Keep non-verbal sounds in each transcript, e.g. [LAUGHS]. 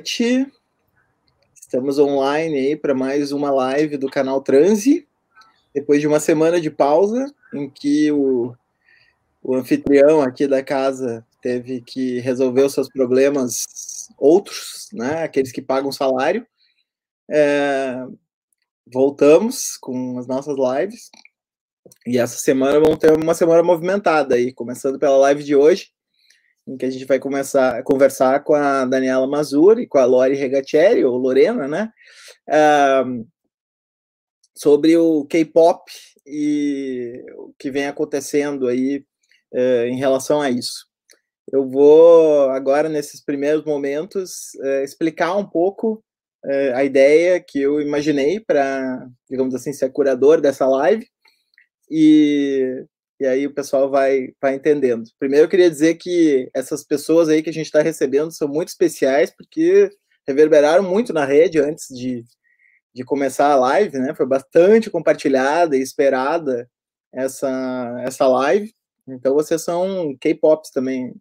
Noite. Estamos online aí para mais uma live do canal Transe. Depois de uma semana de pausa, em que o, o anfitrião aqui da casa teve que resolver os seus problemas outros, né? Aqueles que pagam salário. É, voltamos com as nossas lives. E essa semana vamos ter uma semana movimentada aí, começando pela live de hoje em que a gente vai começar a conversar com a Daniela Mazur e com a Lori Regatieri, ou Lorena, né? Uh, sobre o K-pop e o que vem acontecendo aí uh, em relação a isso. Eu vou agora, nesses primeiros momentos, uh, explicar um pouco eh, a ideia que eu imaginei para, digamos assim, ser curador dessa live e e aí o pessoal vai, vai entendendo. Primeiro, eu queria dizer que essas pessoas aí que a gente está recebendo são muito especiais, porque reverberaram muito na rede antes de, de começar a live, né? Foi bastante compartilhada e esperada essa, essa live. Então vocês são K-pops também,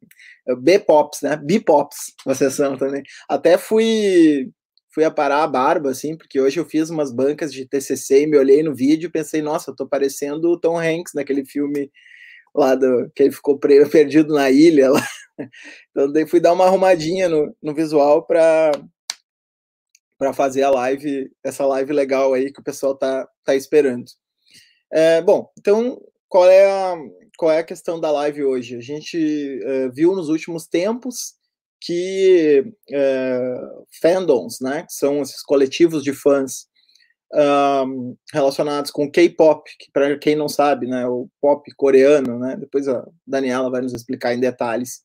B-pops, né? B-pops vocês são também. Até fui fui aparar a barba, assim, porque hoje eu fiz umas bancas de TCC e me olhei no vídeo e pensei, nossa, eu tô parecendo o Tom Hanks naquele filme lá do, que ele ficou [LAUGHS] perdido na ilha lá. [LAUGHS] Então daí fui dar uma arrumadinha no, no visual para para fazer a live, essa live legal aí que o pessoal tá, tá esperando. É, bom, então qual é a qual é a questão da live hoje? A gente é, viu nos últimos tempos que uh, fandoms, né, que são esses coletivos de fãs um, relacionados com K-pop, que para quem não sabe, né, o pop coreano, né, depois a Daniela vai nos explicar em detalhes,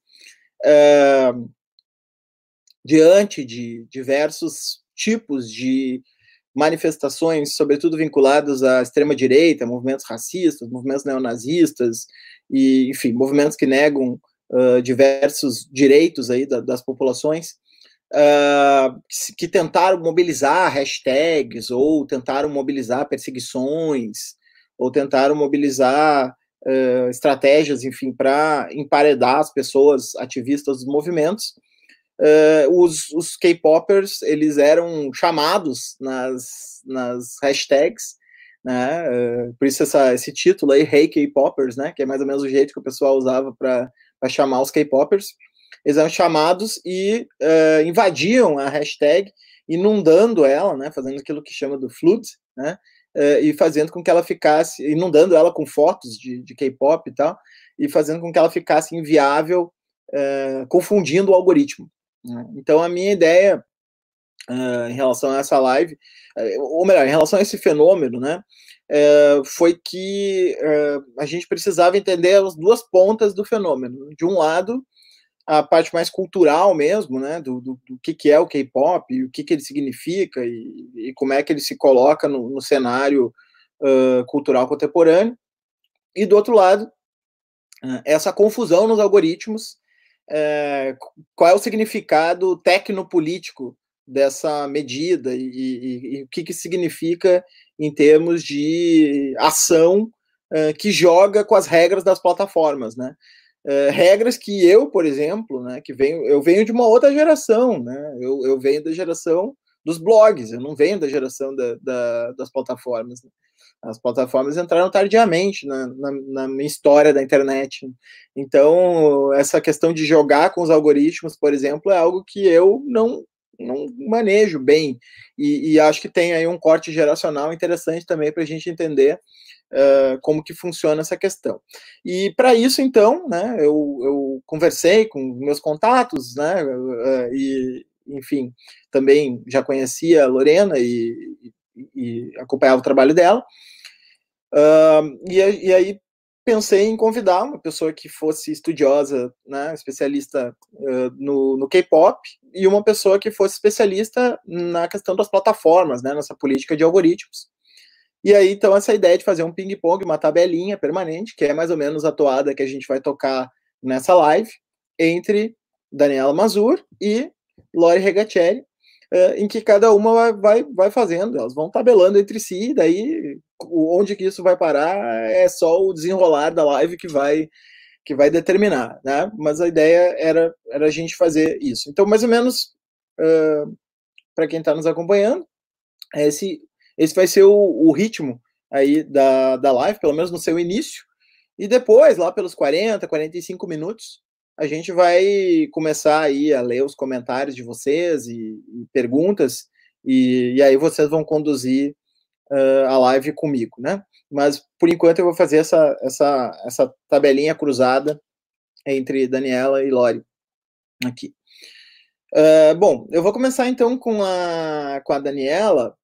diante de diversos tipos de manifestações, sobretudo vinculadas à extrema direita, movimentos racistas, movimentos neonazistas e, enfim, movimentos que negam uh, diversos direitos aí da, das populações, uh, que, tentaram mobilizar hashtags, ou tentaram mobilizar perseguições, ou tentaram mobilizar uh, estratégias, enfim, para emparedar as pessoas ativistas dos movimentos. os, os K-popers, eles eram chamados nas, nas hashtags, né? Uh, por isso essa, esse título aí, Hey K-Poppers, né? Que é mais ou menos o jeito que o pessoal usava para para chamar os K-popers. Eles eram chamados e uh, invadiam a hashtag, inundando ela, né, fazendo aquilo que chama do flood, né, uh, e fazendo com que ela ficasse, inundando ela com fotos de, de K-pop e tal, e fazendo com que ela ficasse inviável, uh, confundindo o algoritmo. Né? Então, a minha ideia em relação a essa live, ou melhor, em relação a esse fenômeno, né, é, foi que é, a gente precisava entender as duas pontas do fenômeno. De um lado, a parte mais cultural mesmo, né, do, do, do que, que é o K-pop, o que, que ele significa e, e, como é que ele se coloca no, no cenário uh, cultural contemporâneo. E do outro lado, uh, essa confusão nos algoritmos, qual é o significado tecnopolítico dessa medida e, e, e o que, que significa em termos de ação uh, que joga com as regras das plataformas, né? Uh, regras que eu, por exemplo, né, que venho, eu venho de uma outra geração, né? Eu, eu venho da geração dos blogs, eu não venho da geração da, da, das plataformas. Né? As plataformas entraram tardiamente na, na, na, minha história da internet. Então, essa questão de jogar com os algoritmos, por exemplo, é algo que eu não não manejo bem. E, e, acho que tem aí um corte geracional interessante também para a gente entender uh, como que funciona essa questão. E para isso, então, né, eu, eu, conversei com meus contatos, né, uh, e, enfim, também já conhecia a Lorena e, e, acompanhava o trabalho dela. Uh, e, e aí pensei em convidar uma pessoa que fosse estudiosa, né, especialista uh, no, no K-pop, e uma pessoa que fosse especialista na questão das plataformas, né, nessa política de algoritmos. E aí, então, essa ideia de fazer um ping-pong, uma tabelinha permanente, que é mais ou menos a toada que a gente vai tocar nessa live, entre Daniela Mazur e Lori Regatieri, uh, em que cada uma vai, vai, vai fazendo, elas vão tabelando entre si, daí onde que isso vai parar é só o desenrolar da live que vai que vai determinar, né? Mas a ideia era, era a gente fazer isso. Então, mais ou menos uh, para quem está nos acompanhando. Esse, esse vai ser o, o, ritmo aí da, da live, pelo menos no seu início. E depois, lá pelos 40, 45 minutos, a gente vai começar aí a ler os comentários de vocês e, e perguntas, e, e, aí vocês vão conduzir uh, a live comigo, né? Mas por enquanto eu vou fazer essa, essa, essa tabelinha cruzada entre Daniela e Lori aqui. Uh, bom, eu vou começar então com a, com a Daniela.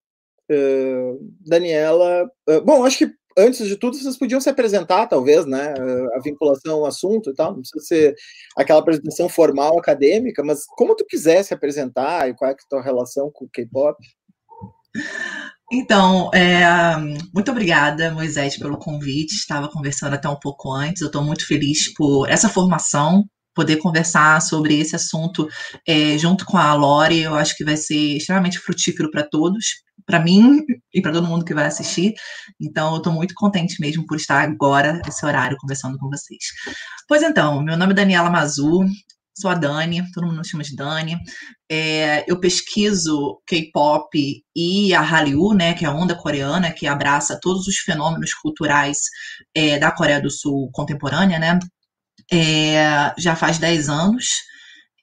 Uh, Daniela, bom, acho que antes de tudo vocês podiam se apresentar, talvez, né? A vinculação ao assunto e tal, não precisa ser aquela apresentação formal acadêmica, mas como tu quiser se apresentar e qual é, é a tua relação com o K-pop. Então, é, muito obrigada, Moisés, pelo convite. Estava conversando até um pouco antes. Eu estou muito feliz por essa formação, poder conversar sobre esse assunto é, junto com a Lore. Eu acho que vai ser extremamente frutífero para todos, para mim e para todo mundo que vai assistir. Então, eu estou muito contente mesmo por estar agora, esse horário, conversando com vocês. Pois então, meu nome é Daniela Mazu, sou a Dani, todo mundo me chama de Dani. É, eu pesquiso K-pop e a Hallyu, né, que é a onda coreana, que abraça todos os fenômenos culturais é, da Coreia do Sul contemporânea, né? É, já faz 10 anos.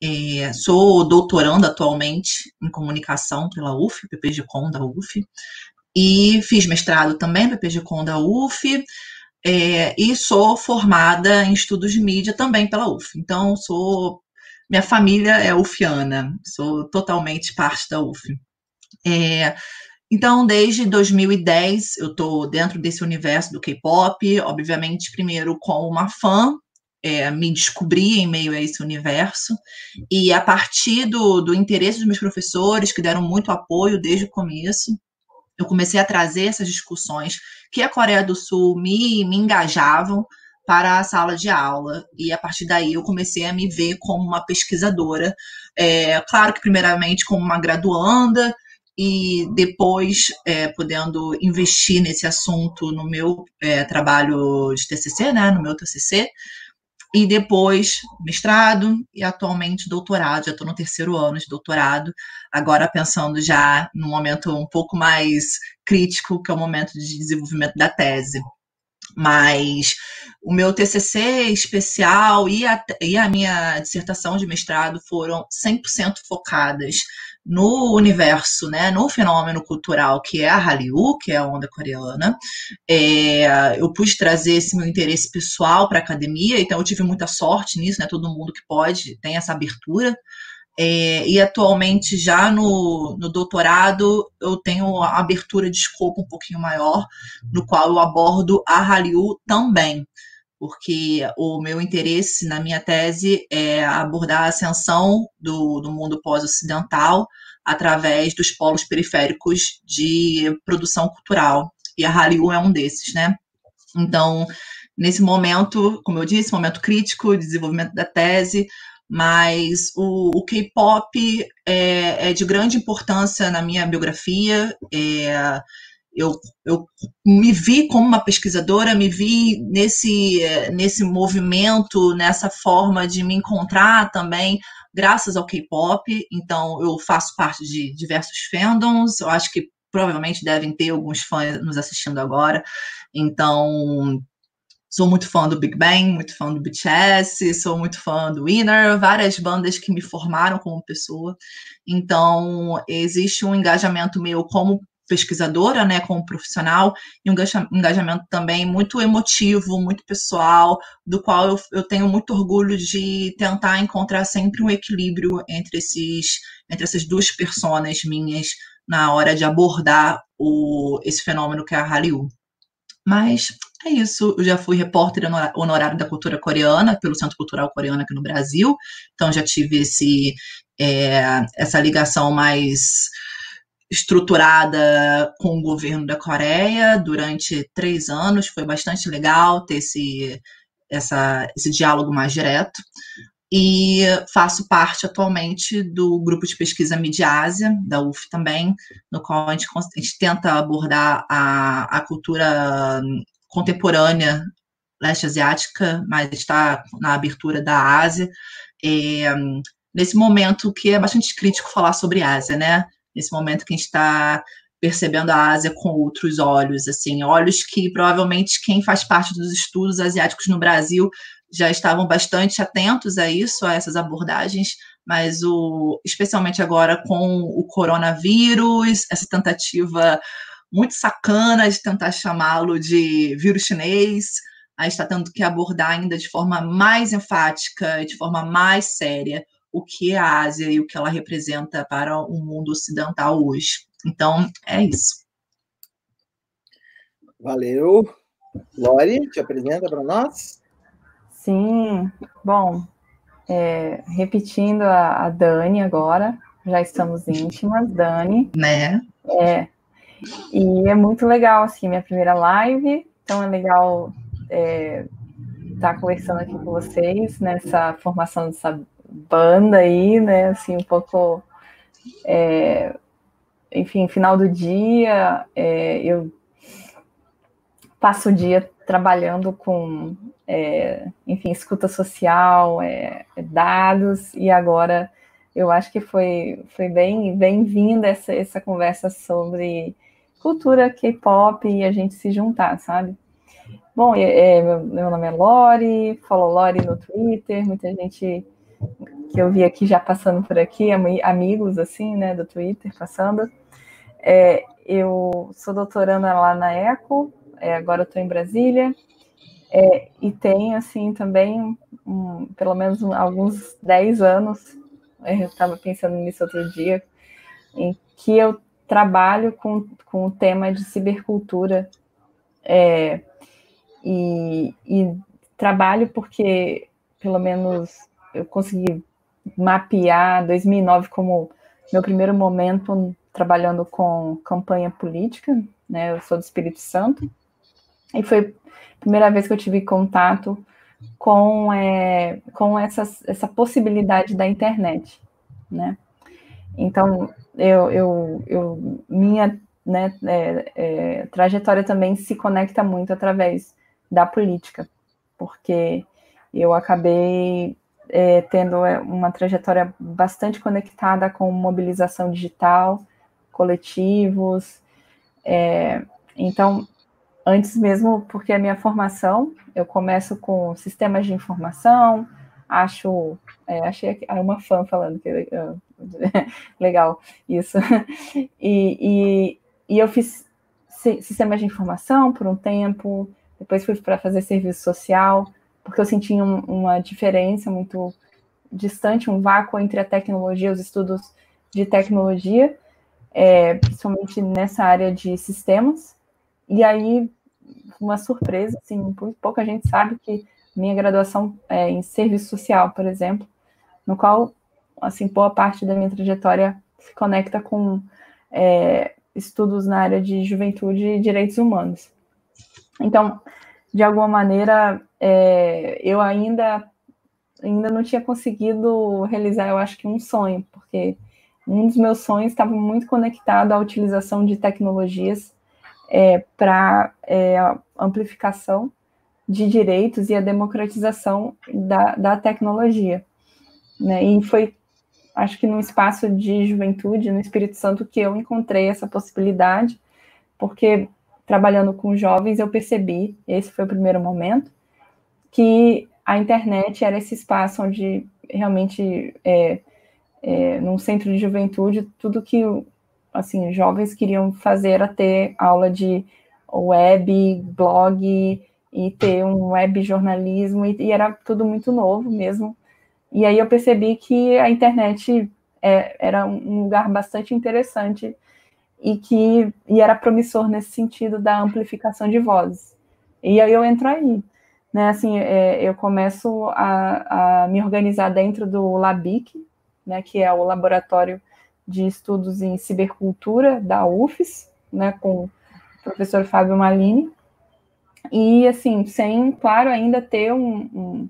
É, sou doutoranda atualmente em comunicação pela UF, PPG-Com da UF, e fiz mestrado também, PPG-Com da UF, é, e sou formada em estudos de mídia também pela UF. Então, sou minha família é ufiana, sou totalmente parte da UF. É, então, desde 2010, eu estou dentro desse universo do K-pop, obviamente, primeiro como uma fã, é, me descobri em meio a esse universo, e a partir do, do interesse dos meus professores, que deram muito apoio desde o começo, eu comecei a trazer essas discussões que a Coreia do Sul me, me engajavam para a sala de aula. E a partir daí eu comecei a me ver como uma pesquisadora. É, claro que, primeiramente, como uma graduanda, e depois é, podendo investir nesse assunto no meu é, trabalho de TCC, né, no meu TCC, e depois mestrado e atualmente doutorado, já estou no terceiro ano de doutorado, agora pensando já num momento um pouco mais crítico, que é o momento de desenvolvimento da tese. Mas o meu TCC especial e a, e a minha dissertação de mestrado foram 100% focadas no universo, né, no fenômeno cultural que é a Hallyu, que é a onda coreana. É, eu pude trazer esse meu interesse pessoal para a academia, então eu tive muita sorte nisso, né, todo mundo que pode tem essa abertura. É, e atualmente, já no, no doutorado, eu tenho a abertura de escopo um pouquinho maior, no qual eu abordo a Hallyu também porque o meu interesse na minha tese é abordar a ascensão do, do mundo pós-ocidental através dos polos periféricos de produção cultural. E a Hallyu é um desses, né? Então, nesse momento, como eu disse, momento crítico, de desenvolvimento da tese, mas o, o K-pop é, é, de grande importância na minha biografia. É, eu, eu me vi como uma pesquisadora, me vi nesse, nesse movimento, nessa forma de me encontrar também, graças ao K-pop. Então, eu faço parte de diversos fandoms, eu acho que provavelmente devem ter alguns fãs nos assistindo agora. Então, sou muito fã do Big Bang, muito fã do BTS, sou muito fã do Winner, várias bandas que me formaram como pessoa. Então, existe um engajamento meu como pesquisadora, né, como profissional, e um engajamento também muito emotivo, muito pessoal, do qual eu, eu tenho muito orgulho de tentar encontrar sempre um equilíbrio entre esses entre essas duas personas minhas na hora de abordar o, esse fenômeno que é a Hallyu. Mas é isso, eu já fui repórter honorário da cultura coreana pelo Centro Cultural Coreano aqui no Brasil, então já tive esse, é, essa ligação mais estruturada com o governo da Coreia durante três anos. Foi bastante legal ter esse, essa, esse diálogo mais direto. E faço parte atualmente do grupo de pesquisa Midiásia, da UF também, no qual a gente, a gente tenta abordar a, a cultura contemporânea leste asiática, mas está na abertura da Ásia. É, nesse momento que é bastante crítico falar sobre Ásia, né? Nesse momento que a gente está percebendo a Ásia com outros olhos, assim, olhos que provavelmente quem faz parte dos estudos asiáticos no Brasil já estavam bastante atentos a isso, a essas abordagens, mas o, especialmente agora com o coronavírus, essa tentativa muito sacana de tentar chamá-lo de vírus chinês, a gente está tendo que abordar ainda de forma mais enfática, de forma mais séria, o que é a Ásia e o que ela representa para o mundo ocidental hoje. Então, é isso. Valeu. Lori, te apresenta para nós? Sim, bom, é, repetindo a, a, Dani agora, já estamos íntimas, Dani. Né? É, e é muito legal, assim, minha primeira live, então é legal é, estar tá conversando aqui com vocês nessa formação dessa banda aí, né, assim, um pouco, é, enfim, final do dia, é, eu passo o dia trabalhando com, é, enfim, escuta social, é, dados, e agora eu acho que foi, foi bem bem-vinda essa, essa conversa sobre cultura K-pop e a gente se juntar, sabe? Bom, é, meu, meu, nome é Lori, follow Lori no Twitter, muita gente que eu vi aqui já passando por aqui, amigos assim, né, do Twitter passando. É, eu sou doutoranda lá na ECO, é, agora estou em Brasília, é, e tenho, assim, também, um, pelo menos alguns 10 anos, é, eu estava pensando nisso outro dia, em que eu trabalho com, com o tema de cibercultura, é, e, e trabalho porque, pelo menos, eu consegui mapear 2009 como meu primeiro momento trabalhando com campanha política, né? Eu sou do Espírito Santo e foi a primeira vez que eu tive contato com é, com essa, essa possibilidade da internet, né? Então eu, eu, eu minha né, é, é, trajetória também se conecta muito através da política, porque eu acabei é, tendo é, uma trajetória bastante conectada com mobilização digital, coletivos. É, então, antes mesmo, porque a minha formação, eu começo com sistemas de informação, acho, é, achei uma fã falando que uh, [LAUGHS] legal isso, e, e, e eu fiz sistemas de informação por um tempo, depois fui para fazer serviço social, porque eu senti um, uma diferença muito distante, um vácuo entre a tecnologia, os estudos de tecnologia, é, principalmente nessa área de sistemas. E aí, uma surpresa, assim, pouca gente sabe que minha graduação é em serviço social, por exemplo, no qual, assim, boa parte da minha trajetória se conecta com é, estudos na área de juventude e direitos humanos. Então, de alguma maneira, é, eu ainda ainda não tinha conseguido realizar, eu acho que um sonho, porque um dos meus sonhos estava muito conectado à utilização de tecnologias é, para é, amplificação de direitos e a democratização da, da tecnologia. Né? E foi, acho que no espaço de juventude, no Espírito Santo, que eu encontrei essa possibilidade, porque trabalhando com jovens, eu percebi, esse foi o primeiro momento, que a internet era esse espaço onde realmente, é, é, num centro de juventude, tudo que assim jovens queriam fazer ter aula de web, blog e ter um web jornalismo e, e era tudo muito novo mesmo. E aí eu percebi que a internet é, era um lugar bastante interessante e que e era promissor nesse sentido da amplificação de vozes. E aí eu entro aí, né? Assim, é, eu começo a, a, me organizar dentro do LABIC, né? Que é o Laboratório de Estudos em Cibercultura da UFES, né? Com o professor Fábio Malini. E assim, sem, claro, ainda ter um, um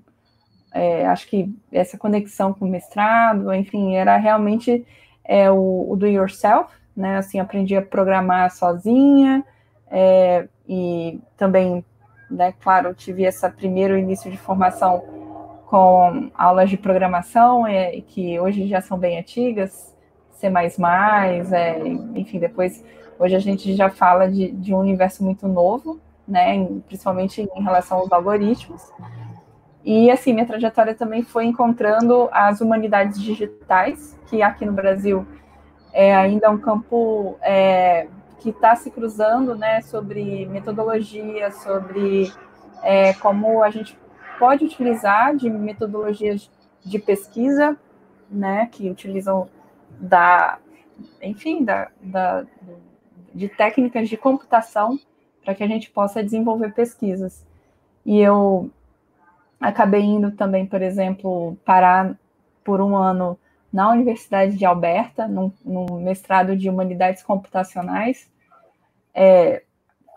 é, acho que essa conexão com o mestrado, enfim, era realmente é, o, o do yourself, né? Assim, aprendi a programar sozinha é, e também, né? Claro, tive esse primeiro início de formação com aulas de programação, é, que hoje já são bem antigas, C++, é, enfim, depois, hoje a gente já fala de, de um universo muito novo, né, principalmente em relação aos algoritmos. E, assim, minha trajetória também foi encontrando as humanidades digitais, que aqui no Brasil é ainda um campo é, que está se cruzando, né, sobre metodologia, sobre é, como a gente pode utilizar de metodologias de pesquisa, né, que utilizam da, enfim, da, da de técnicas de computação para que a gente possa desenvolver pesquisas. E eu acabei indo também, por exemplo, parar por um ano na Universidade de Alberta, no, mestrado de Humanidades Computacionais. É,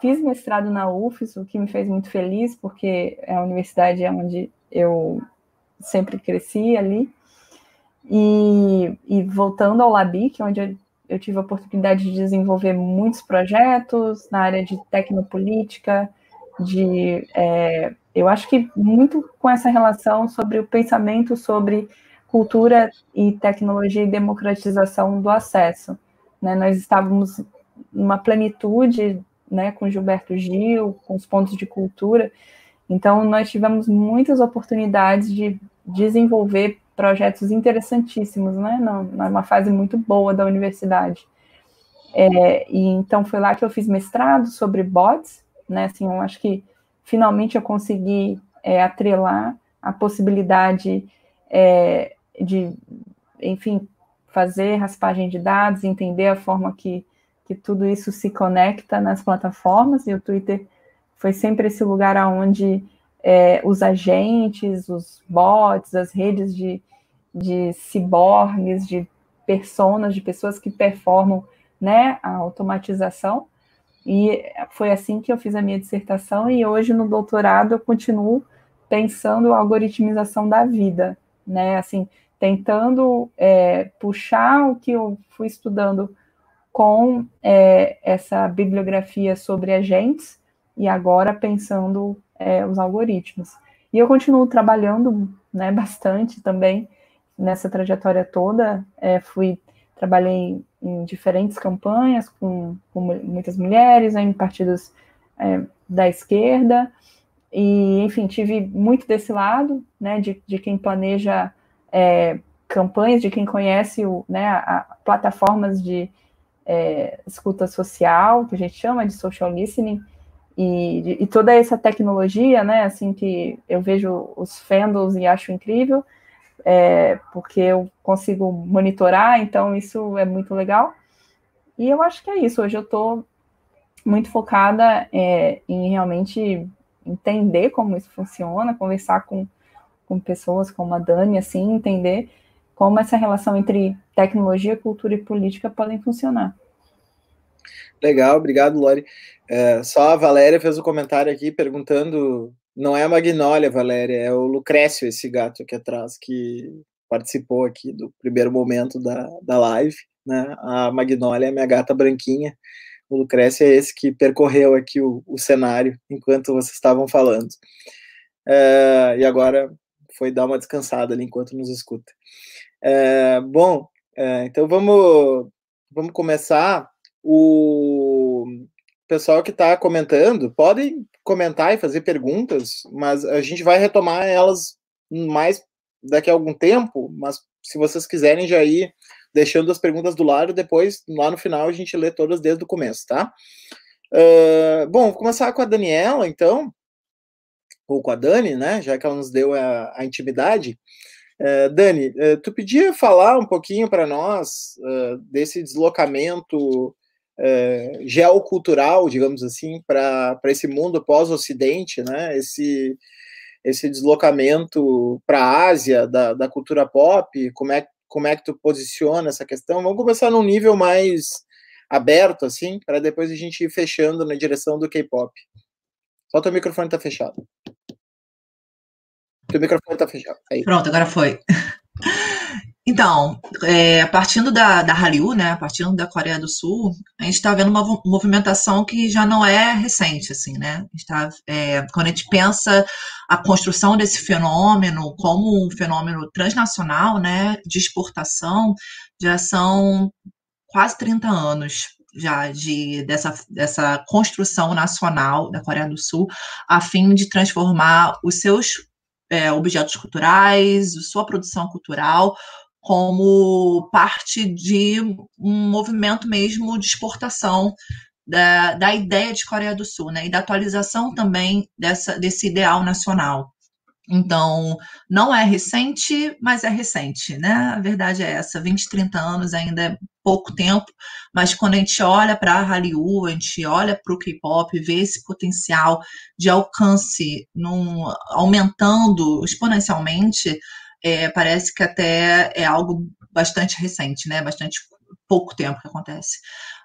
Fiz mestrado na UFES, o que me fez muito feliz, porque é a universidade onde eu sempre cresci ali. E, e voltando ao LABIC, onde eu, eu tive a oportunidade de desenvolver muitos projetos na área de tecnopolítica, de é, eu acho que muito com essa relação sobre o pensamento sobre cultura e tecnologia e democratização do acesso. Né? Nós estávamos numa plenitude né, com Gilberto Gil, com os pontos de cultura. Então, nós tivemos muitas oportunidades de desenvolver projetos interessantíssimos, né, numa fase muito boa da universidade. É, e então foi lá que eu fiz mestrado sobre bots, né, assim, eu acho que finalmente eu consegui é, atrelar a possibilidade é, de, enfim, fazer raspagem de dados, entender a forma que que tudo isso se conecta nas plataformas, e o Twitter foi sempre esse lugar onde é, os agentes, os bots, as redes de, de ciborgues, de personas, de pessoas que performam né, a automatização. E foi assim que eu fiz a minha dissertação, e hoje no doutorado eu continuo pensando a algoritmização da vida, né? Assim, tentando é, puxar o que eu fui estudando com é, essa bibliografia sobre agentes e agora pensando é, os algoritmos. E eu continuo trabalhando né, bastante também nessa trajetória toda. É, fui trabalhei em diferentes campanhas com, com muitas mulheres em partidos é, da esquerda e enfim tive muito desse lado, né, de, de quem planeja é, campanhas, de quem conhece o, né, a, a plataformas de é, escuta social, que a gente chama de social listening, e, e, toda essa tecnologia, né, assim, que eu vejo os fandoms e acho incrível, é, porque eu consigo monitorar, então isso é muito legal. E eu acho que é isso, hoje eu estou muito focada é, em realmente entender como isso funciona, conversar com, com pessoas como a Dani, assim, entender como essa relação entre tecnologia, cultura e política podem funcionar. Legal, obrigado, Lori. É, só a Valéria fez um comentário aqui perguntando. Não é a Magnólia, Valéria, é o Lucrécio, esse gato aqui atrás, que participou aqui do primeiro momento da, da live. Né? A Magnólia é minha gata branquinha. O Lucrécio é esse que percorreu aqui o, o cenário enquanto vocês estavam falando. É, e agora foi dar uma descansada ali enquanto nos escuta. É, bom, é, então vamos, vamos começar. O pessoal que está comentando podem comentar e fazer perguntas, mas a gente vai retomar elas mais daqui a algum tempo. Mas se vocês quiserem já ir deixando as perguntas do lado, depois lá no final a gente lê todas desde o começo, tá? Uh, bom, vou começar com a Daniela, então, ou com a Dani, né? Já que ela nos deu a, a intimidade. Uh, Dani, uh, tu podia falar um pouquinho para nós desse deslocamento é, geocultural, digamos assim, para esse mundo pós-Ocidente, né? Esse, esse deslocamento para a Ásia da, da cultura pop, como é, como é que tu posiciona essa questão? Vamos começar num nível mais aberto, assim, para depois a gente ir fechando na direção do K-pop. Só teu microfone está fechado. Teu microfone está fechado. Aí. Pronto, agora foi. Então, é, partindo da, da Hallyu, né, partindo da Coreia do Sul, a gente está vendo uma movimentação que já não é recente, assim, né? A tá, é, quando a gente pensa a construção desse fenômeno como um fenômeno transnacional, né, de exportação, já são quase 30 anos já de, dessa, dessa construção nacional da Coreia do Sul, a fim de transformar os seus é, objetos culturais, sua produção cultural, como parte de um movimento mesmo de exportação da, da ideia de Coreia do Sul, né? E da atualização também dessa, desse ideal nacional. Então, não é recente, mas é recente, né? A verdade é essa, 20, 30 anos ainda é pouco tempo, mas quando a gente olha para a Hallyu, a gente olha para o K-pop, vê esse potencial de alcance num, aumentando exponencialmente, é, parece que até é algo bastante recente, né? Bastante pouco tempo que acontece.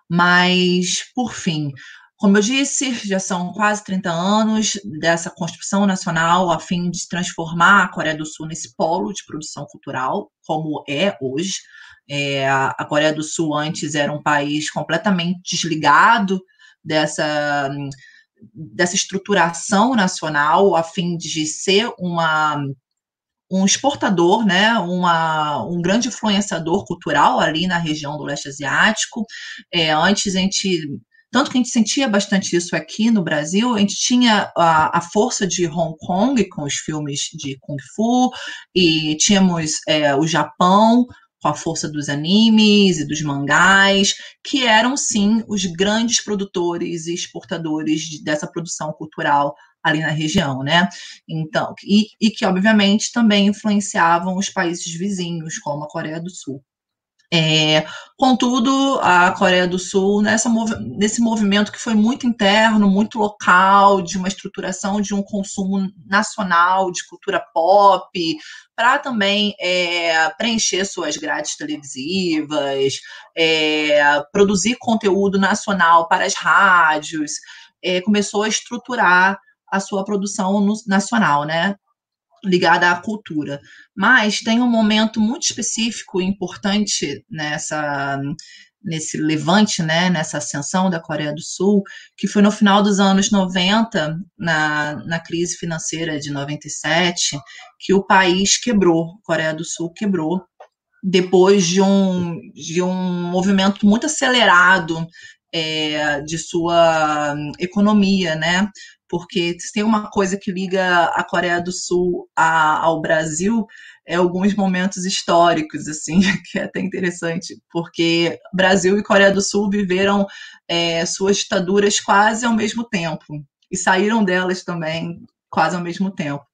Mas, por fim, como eu disse, já são quase 30 anos dessa construção nacional a fim de transformar a Coreia do Sul nesse polo de produção cultural, como é hoje. É, a Coreia do Sul antes era um país completamente desligado dessa, dessa estruturação nacional a fim de ser uma um exportador, né, uma, um grande influenciador cultural ali na região do leste asiático. É, antes a gente tanto que a gente sentia bastante isso aqui no Brasil, a gente tinha a, a força de Hong Kong com os filmes de Kung Fu, e tínhamos é, o Japão com a força dos animes e dos mangás, que eram sim os grandes produtores e exportadores de, dessa produção cultural ali na região, né? Então, e, e que obviamente também influenciavam os países vizinhos, como a Coreia do Sul. É, contudo, a Coreia do Sul, nessa, nesse movimento que foi muito interno, muito local, de uma estruturação de um consumo nacional de cultura pop, para também é, preencher suas grades televisivas, é, produzir conteúdo nacional para as rádios, é, começou a estruturar a sua produção nacional, né? ligada à cultura. Mas tem um momento muito específico e importante nessa nesse levante, né, nessa ascensão da Coreia do Sul, que foi no final dos anos 90, na, na crise financeira de 97, que o país quebrou, Coreia do Sul quebrou, depois de um, de um movimento muito acelerado é, de sua economia, né? Porque se tem uma coisa que liga a Coreia do Sul a, ao Brasil, é alguns momentos históricos, assim, [LAUGHS] que é até interessante, porque Brasil e Coreia do Sul viveram é, suas ditaduras quase ao mesmo tempo, e saíram delas também quase ao mesmo tempo.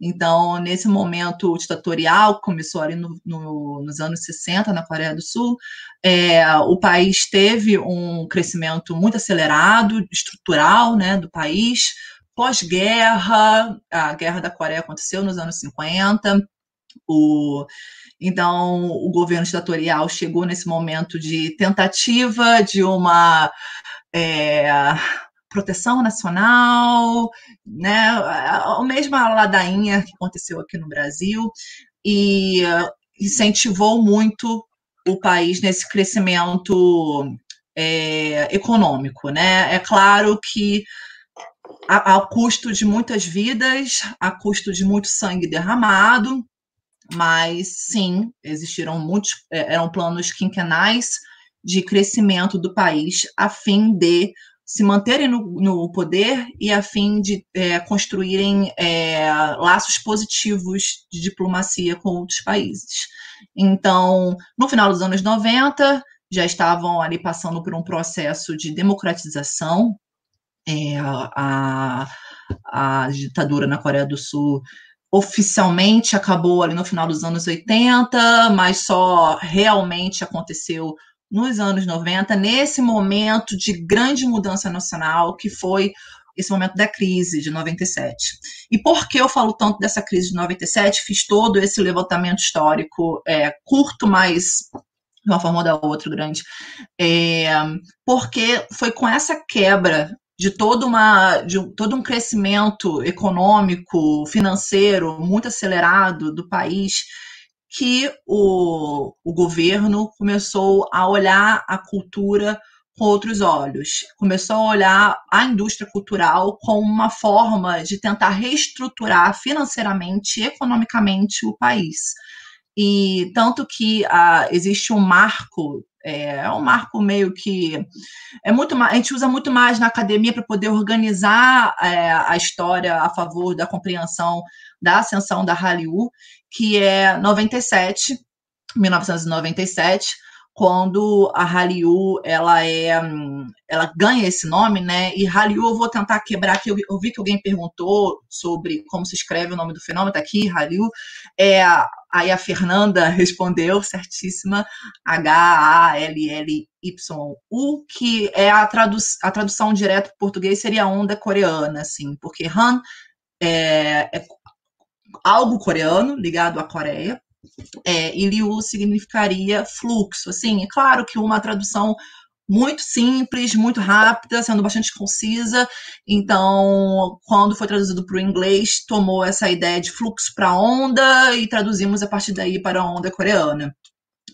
Então, nesse momento ditatorial, começou ali no, no, nos anos 60 na Coreia do Sul, é, o país teve um crescimento muito acelerado, estrutural, né, do país. Pós-guerra, a Guerra da Coreia aconteceu nos anos 50, o, então, o governo ditatorial chegou nesse momento de tentativa de uma é, proteção nacional, né, a mesma ladainha que aconteceu aqui no Brasil, e incentivou muito o país nesse crescimento é, econômico. Né? É claro que a custo de muitas vidas, a custo de muito sangue derramado, mas sim, existiram muitos, é, eram planos quinquenais de crescimento do país a fim de se manterem no, no poder e a fim de é, construírem é, laços positivos de diplomacia com outros países. Então, no final dos anos 90, já estavam ali passando por um processo de democratização. É, a, a ditadura na Coreia do Sul oficialmente acabou ali no final dos anos 80, mas só realmente aconteceu nos anos 90, nesse momento de grande mudança nacional, que foi esse momento da crise de 97. E por que eu falo tanto dessa crise de 97? Fiz todo esse levantamento histórico é, curto, mas de uma forma ou da outra grande, é, porque foi com essa quebra de todo, uma, de todo um crescimento econômico, financeiro muito acelerado do país que o, o governo começou a olhar a cultura com outros olhos. Começou a olhar a indústria cultural como uma forma de tentar reestruturar financeiramente e economicamente o país. E tanto que uh, existe um marco, é, é, um marco meio que é muito mais, a gente usa muito mais na academia para poder organizar é, a história a favor da compreensão da ascensão da Hallyu, que é 97, 1997 quando a Hallyu ela é ela ganha esse nome, né? E Hallyu eu vou tentar quebrar aqui. Eu, vi que alguém perguntou sobre como se escreve o nome do fenômeno, tá aqui, Hallyu. É, aí a Fernanda [LAUGHS] respondeu, certíssima, H-A-L-L-Y-U, que é a, tradu a tradução direta para português seria onda coreana, assim, porque Han é, é algo coreano ligado à Coreia, é, e Liu significaria fluxo. Assim, é claro que uma tradução muito simples, muito rápida, sendo bastante concisa. Então, quando foi traduzido para o inglês, tomou essa ideia de fluxo para onda e traduzimos a partir daí para a onda coreana.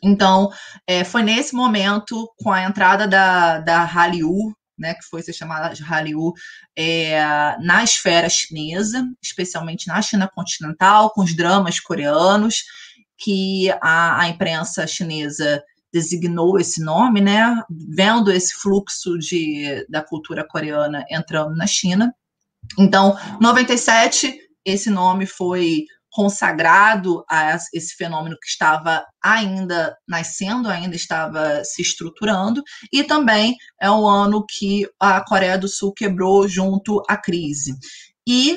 Então, é, foi nesse momento, com a entrada da, da Hallyu, né, que foi ser chamada de Hallyu, é, na esfera chinesa, especialmente na China continental, com os dramas coreanos, que a, a imprensa chinesa designou esse nome, né, vendo esse fluxo de, da cultura coreana entrando na China. Então, 97, esse nome foi consagrado a esse fenômeno que estava ainda nascendo, ainda estava se estruturando, e também é o ano que a Coreia do Sul quebrou junto à crise. E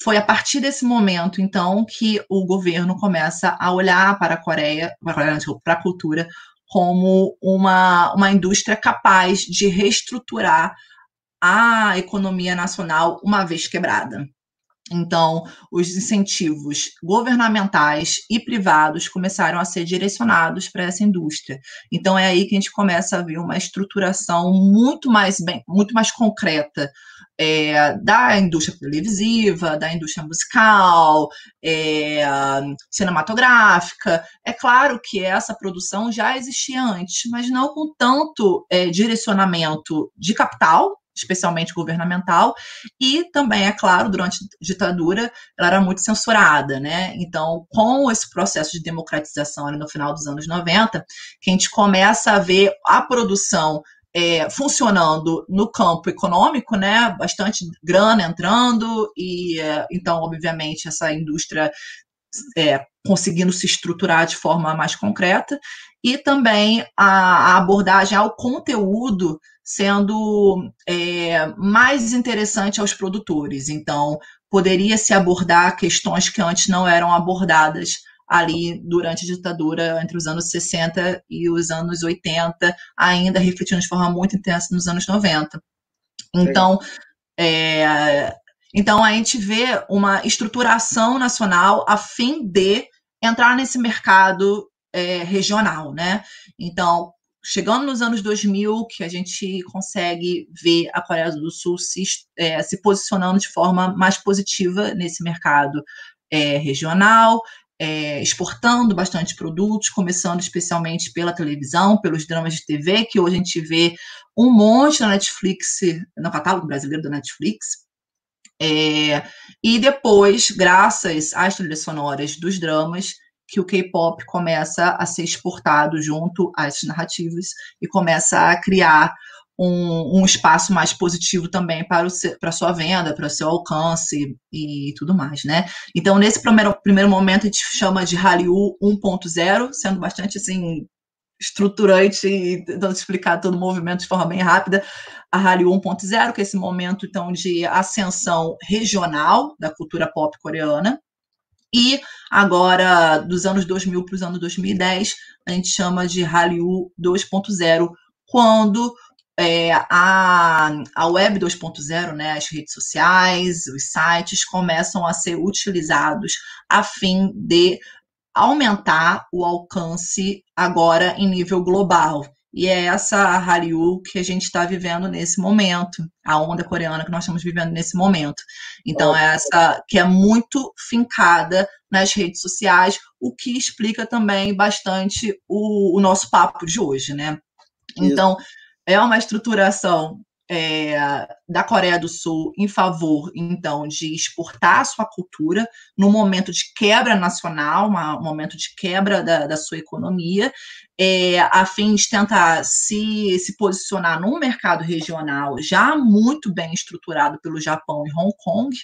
foi a partir desse momento, então, que o governo começa a olhar para a Coreia, para a cultura, como uma, uma indústria capaz de reestruturar a economia nacional uma vez quebrada. Então, os incentivos governamentais e privados começaram a ser direcionados para essa indústria. Então, é aí que a gente começa a ver uma estruturação muito mais bem, muito mais concreta é, da indústria televisiva, da indústria musical, é, cinematográfica. É claro que essa produção já existia antes, mas não com tanto é, direcionamento de capital especialmente governamental, e também, é claro, durante a ditadura, ela era muito censurada, né? Então, com esse processo de democratização ali no final dos anos 90, que a gente começa a ver a produção é, funcionando no campo econômico, né? Bastante grana entrando, e é, então, obviamente, essa indústria é, conseguindo se estruturar de forma mais concreta, e também a, a abordagem ao conteúdo sendo é, mais interessante aos produtores. Então, poderia se abordar questões que antes não eram abordadas ali durante a ditadura entre os anos 60 e os anos 80, ainda refletindo de forma muito intensa nos anos 90. Então, é, então a gente vê uma estruturação nacional a fim de entrar nesse mercado é, regional, né? Então, chegando nos anos 2000, que a gente consegue ver a Coreia do Sul se, é, se posicionando de forma mais positiva nesse mercado é, regional, é, exportando bastante produtos, começando especialmente pela televisão, pelos dramas de TV, que hoje a gente vê um monte na Netflix, no catálogo brasileiro da Netflix. É, e depois, graças às trilhas sonoras dos dramas, que o K-pop começa a ser exportado junto às narrativas e começa a criar um, um espaço mais positivo também para, o para a sua venda, para o seu alcance e tudo mais, né? Então, nesse primeiro, primeiro momento, a gente chama de Hallyu 1.0, sendo bastante, assim, estruturante e tentando explicar todo o movimento de forma bem rápida, a Hallyu 1.0, que é esse momento, então, de ascensão regional da cultura pop coreana, e agora, dos anos 2000 para os anos 2010, a gente chama de Hallyu 2.0, quando é, a, a web 2.0, né, as redes sociais, os sites começam a ser utilizados a fim de aumentar o alcance agora em nível global. E é essa Hallyu que a gente está vivendo nesse momento, a onda coreana que nós estamos vivendo nesse momento. Então, é essa que é muito fincada nas redes sociais, o que explica também bastante o, o nosso papo de hoje, né? Então, é uma estruturação é, da Coreia do Sul em favor, então, de exportar a sua cultura no momento de quebra nacional, um momento de quebra da, da sua economia, é, a fim de tentar se, se posicionar num mercado regional já muito bem estruturado pelo Japão e Hong Kong,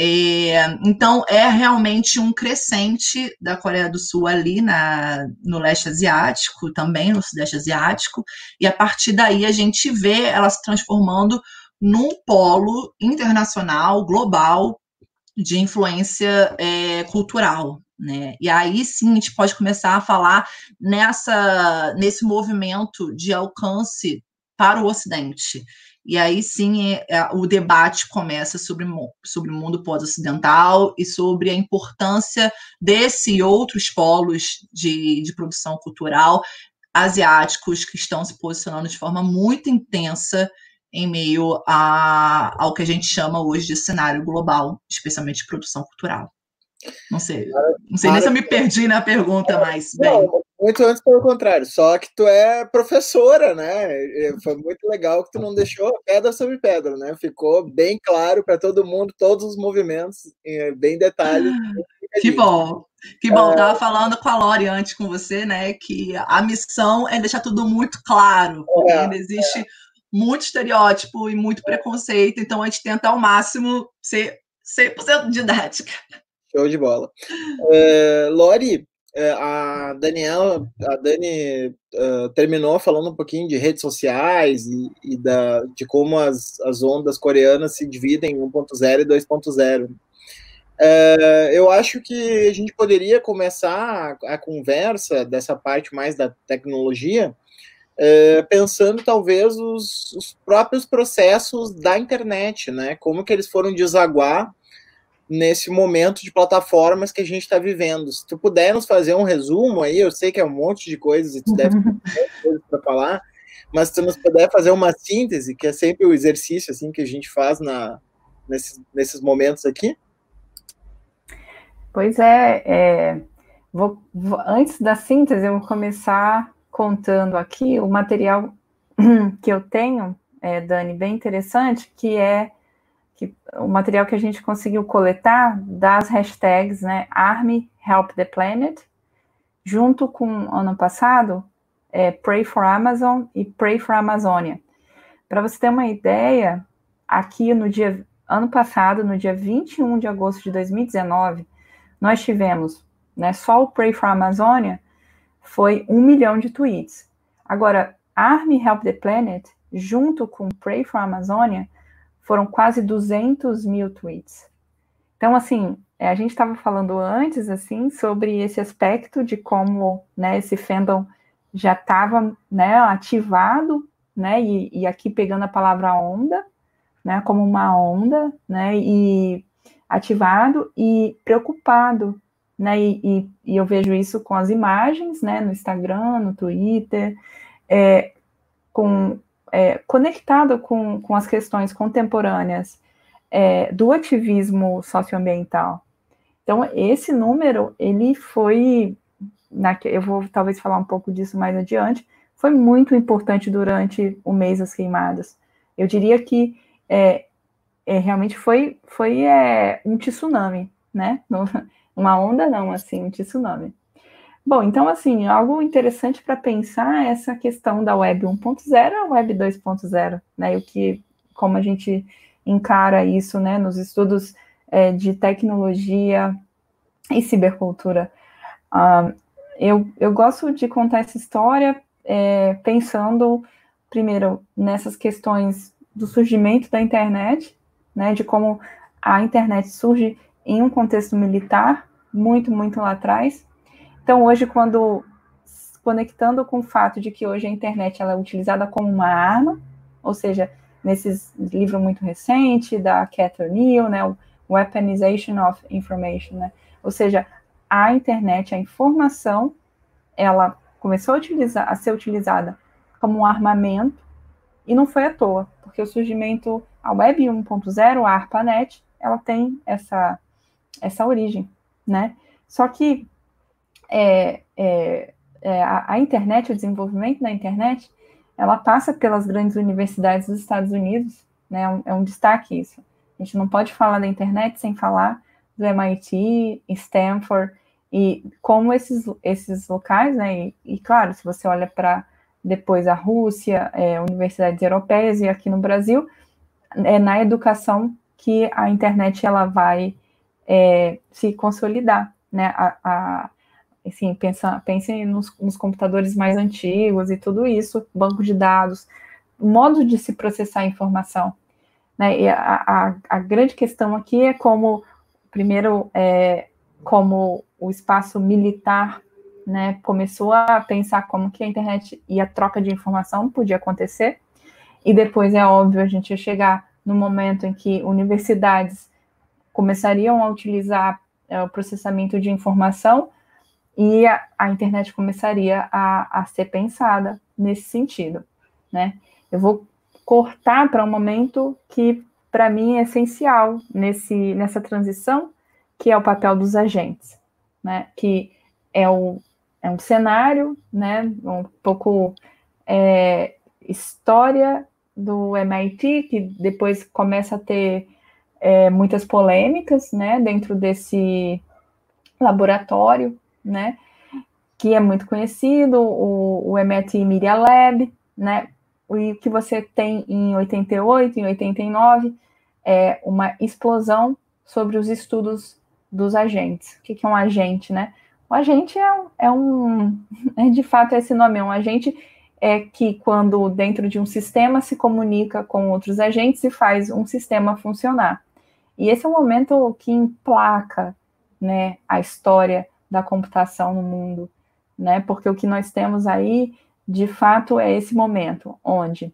é, então, é realmente um crescente da Coreia do Sul ali na, no leste asiático, também no sudeste asiático, e a partir daí a gente vê ela se transformando num polo internacional, global, de influência é, cultural. Né? E aí sim a gente pode começar a falar nessa, nesse movimento de alcance para o Ocidente. E aí sim é, é, o debate começa sobre, sobre o mundo pós-ocidental e sobre a importância desse e outros polos de, de produção cultural asiáticos que estão se posicionando de forma muito intensa em meio a, ao que a gente chama hoje de cenário global, especialmente de produção cultural. Não sei, não sei nem se eu me perdi na pergunta, mas bem. Não, muito antes pelo contrário, só que tu é professora, né? Foi muito legal que tu não deixou pedra sobre pedra, né? Ficou bem claro para todo mundo, todos os movimentos, bem detalhes. Que bom, que bom. É... Tava falando com a Lori antes com você, né? Que a missão é deixar tudo muito claro, porque é, existe é. muito estereótipo e muito preconceito, então a gente tenta ao máximo ser 100% didática. Show de bola. Uh, Lori, é, a Daniela, a Dani uh, terminou falando um pouquinho de redes sociais e, e da, de como as, as ondas coreanas se dividem em 1.0 e 2.0. Uh, eu acho que a gente poderia começar a, a conversa dessa parte mais da tecnologia uh, pensando talvez os, os próprios processos da internet, né? Como que eles foram desaguar nesse momento de plataformas que a gente está vivendo. Se tu puder nos fazer um resumo aí, eu sei que é um monte de coisas e tu deve ter [LAUGHS] coisas para falar, mas se tu nos puder fazer uma síntese, que é sempre o exercício assim que a gente faz na, nesses, nesses momentos aqui. Pois é, é vou, vou, antes da síntese, eu vou começar contando aqui o material [CLEARS THROAT] que eu tenho, é, Dani, bem interessante, que é que, o material que a gente conseguiu coletar das hashtags né, Army Help the Planet, junto com ano passado, é, Pray for Amazon e Pray for Amazônia. Para você ter uma ideia, aqui no dia ano passado, no dia 21 de agosto de 2019, nós tivemos, né, só o Pray for Amazônia foi um milhão de tweets. Agora, Army Help the Planet, junto com Pray for Amazônia, foram quase 200 mil tweets. Então, assim, é, a gente estava falando antes, assim, sobre esse aspecto de como, né, esse fandom já estava, né, ativado, né, e, e, aqui pegando a palavra onda, né, como uma onda, né, e ativado e preocupado, né, e, e, e eu vejo isso com as imagens, né, no Instagram, no Twitter, é, com é, conectado com, com as questões contemporâneas é, do ativismo socioambiental. Então, esse número, ele foi, na, eu vou talvez falar um pouco disso mais adiante, foi muito importante durante o mês das queimadas. Eu diria que é, é realmente foi, foi é, um tsunami, né? [LAUGHS] Uma onda não, assim, um tsunami. Bom, então, assim, algo interessante para pensar é essa questão da Web 1.0 a Web 2.0, né? E o que, como a gente encara isso, né, nos estudos é, de tecnologia e cibercultura. Uh, eu, eu gosto de contar essa história é, pensando, primeiro, nessas questões do surgimento da internet, né, de como a internet surge em um contexto militar, muito, muito lá atrás, então, hoje, quando conectando com o fato de que hoje a internet ela é utilizada como uma arma, ou seja, nesses livro muito recente da Catherine Neal, né, Weaponization of Information, né, ou seja, a internet, a informação, ela começou a, utilizar, a ser utilizada como um armamento, e não foi à toa, porque o surgimento, a Web 1.0, a ARPANET, ela tem essa, essa origem, né? Só que é, é, é, a, a, internet, o desenvolvimento da internet, ela passa pelas grandes universidades dos Estados Unidos, né? É um, é um destaque isso. A gente não pode falar da internet sem falar do MIT, Stanford, e como esses, esses locais, né? E, e claro, se você olha para depois a Rússia, é, universidades europeias e aqui no Brasil, é na educação que a internet ela vai é, se consolidar, né? A, a, assim, pensa, pense nos, nos, computadores mais antigos e tudo isso, banco de dados, modo de se processar a informação. Né? E a, a, a grande questão aqui é como, primeiro, é, como o espaço militar né, começou a pensar como que a internet e a troca de informação podia acontecer, e depois, é óbvio, a gente ia chegar no momento em que universidades começariam a utilizar é, o processamento de informação e a, a internet começaria a, a, ser pensada nesse sentido, né? Eu vou cortar para um momento que, para mim, é essencial nesse, nessa transição, que é o papel dos agentes, né? Que é, o, é um cenário, né? Um pouco é, história do MIT, que depois começa a ter é, muitas polêmicas, né, dentro desse laboratório, né, que é muito conhecido, o, o MIT Media Lab, né, o que você tem em 88, em 89, é uma explosão sobre os estudos dos agentes. O que, que é um agente, né? O agente é, é um, [LAUGHS] é de fato esse nome, é um agente é que quando dentro de um sistema se comunica com outros agentes e faz um sistema funcionar. E esse é o momento que emplaca né, a história da computação no mundo, né? Porque o que nós temos aí, de fato, é esse momento onde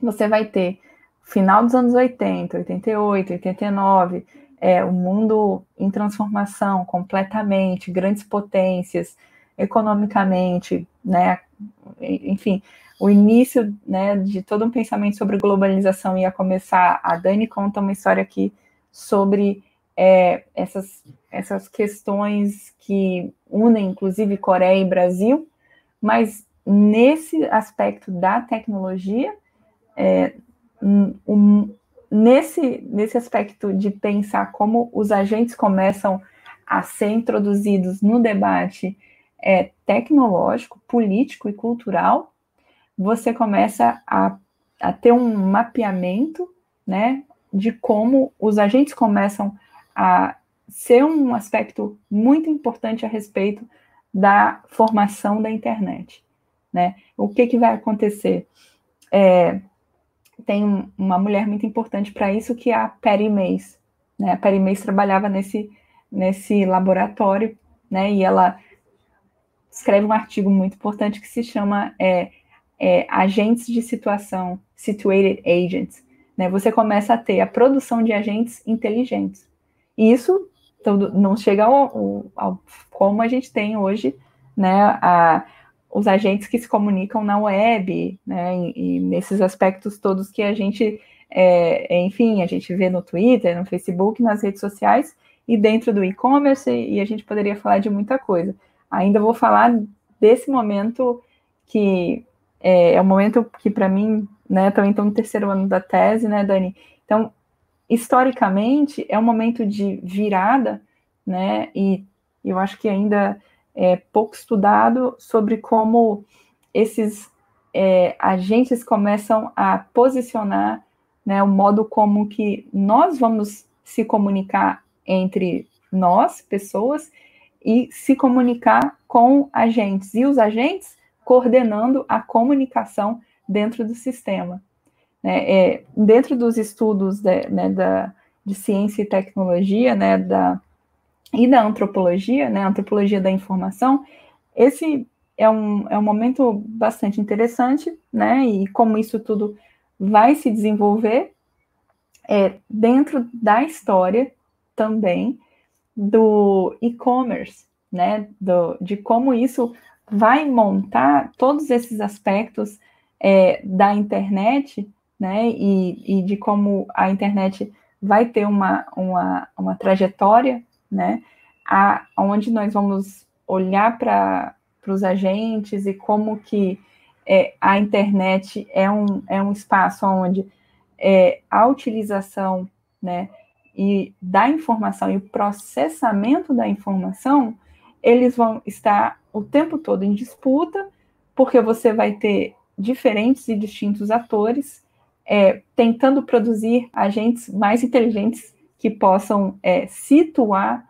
você vai ter final dos anos 80, 88, 89, é, o mundo em transformação completamente, grandes potências, economicamente, né, enfim, o início né, de todo um pensamento sobre globalização ia começar. A Dani conta uma história aqui sobre é, essas, essas questões que unem, inclusive, Coreia e Brasil, mas nesse aspecto da tecnologia, é, um, nesse, nesse aspecto de pensar como os agentes começam a ser introduzidos no debate é, tecnológico, político e cultural, você começa a, a ter um mapeamento né, de como os agentes começam a ser um aspecto muito importante a respeito da formação da internet. Né? O que, que vai acontecer? É, tem uma mulher muito importante para isso, que é a Perry Mays. Né? A Perry Mays trabalhava nesse, nesse laboratório, né? e ela escreve um artigo muito importante que se chama é, é, Agentes de Situação, Situated Agents. Né? Você começa a ter a produção de agentes inteligentes. Isso não chega ao, ao como a gente tem hoje né, a, os agentes que se comunicam na web, né, e, e nesses aspectos todos que a gente, é, enfim, a gente vê no Twitter, no Facebook, nas redes sociais e dentro do e-commerce, e a gente poderia falar de muita coisa ainda vou falar desse momento que é, é um momento que para mim, né, também estou no terceiro ano da tese, né, Dani? Então, historicamente, é um momento de virada, né, e eu acho que ainda é pouco estudado sobre como esses é, agentes começam a posicionar né, o modo como que nós vamos se comunicar entre nós, pessoas, e se comunicar com agentes, e os agentes coordenando a comunicação dentro do sistema. É, é, dentro dos estudos de, né, da, de ciência e tecnologia, né, da, e da antropologia, né, antropologia da informação, esse é um, é um momento bastante interessante, né, e como isso tudo vai se desenvolver é, dentro da história também, do e-commerce, né? Do, de como isso vai montar todos esses aspectos é, da internet, né, e, e, de como a internet vai ter uma, uma, uma trajetória, né, a, onde nós vamos olhar para os agentes e como que é, a internet é um, é um espaço onde é, a utilização, né, e da informação e o processamento da informação, eles vão estar o tempo todo em disputa, porque você vai ter diferentes e distintos atores é, tentando produzir agentes mais inteligentes que possam é, situar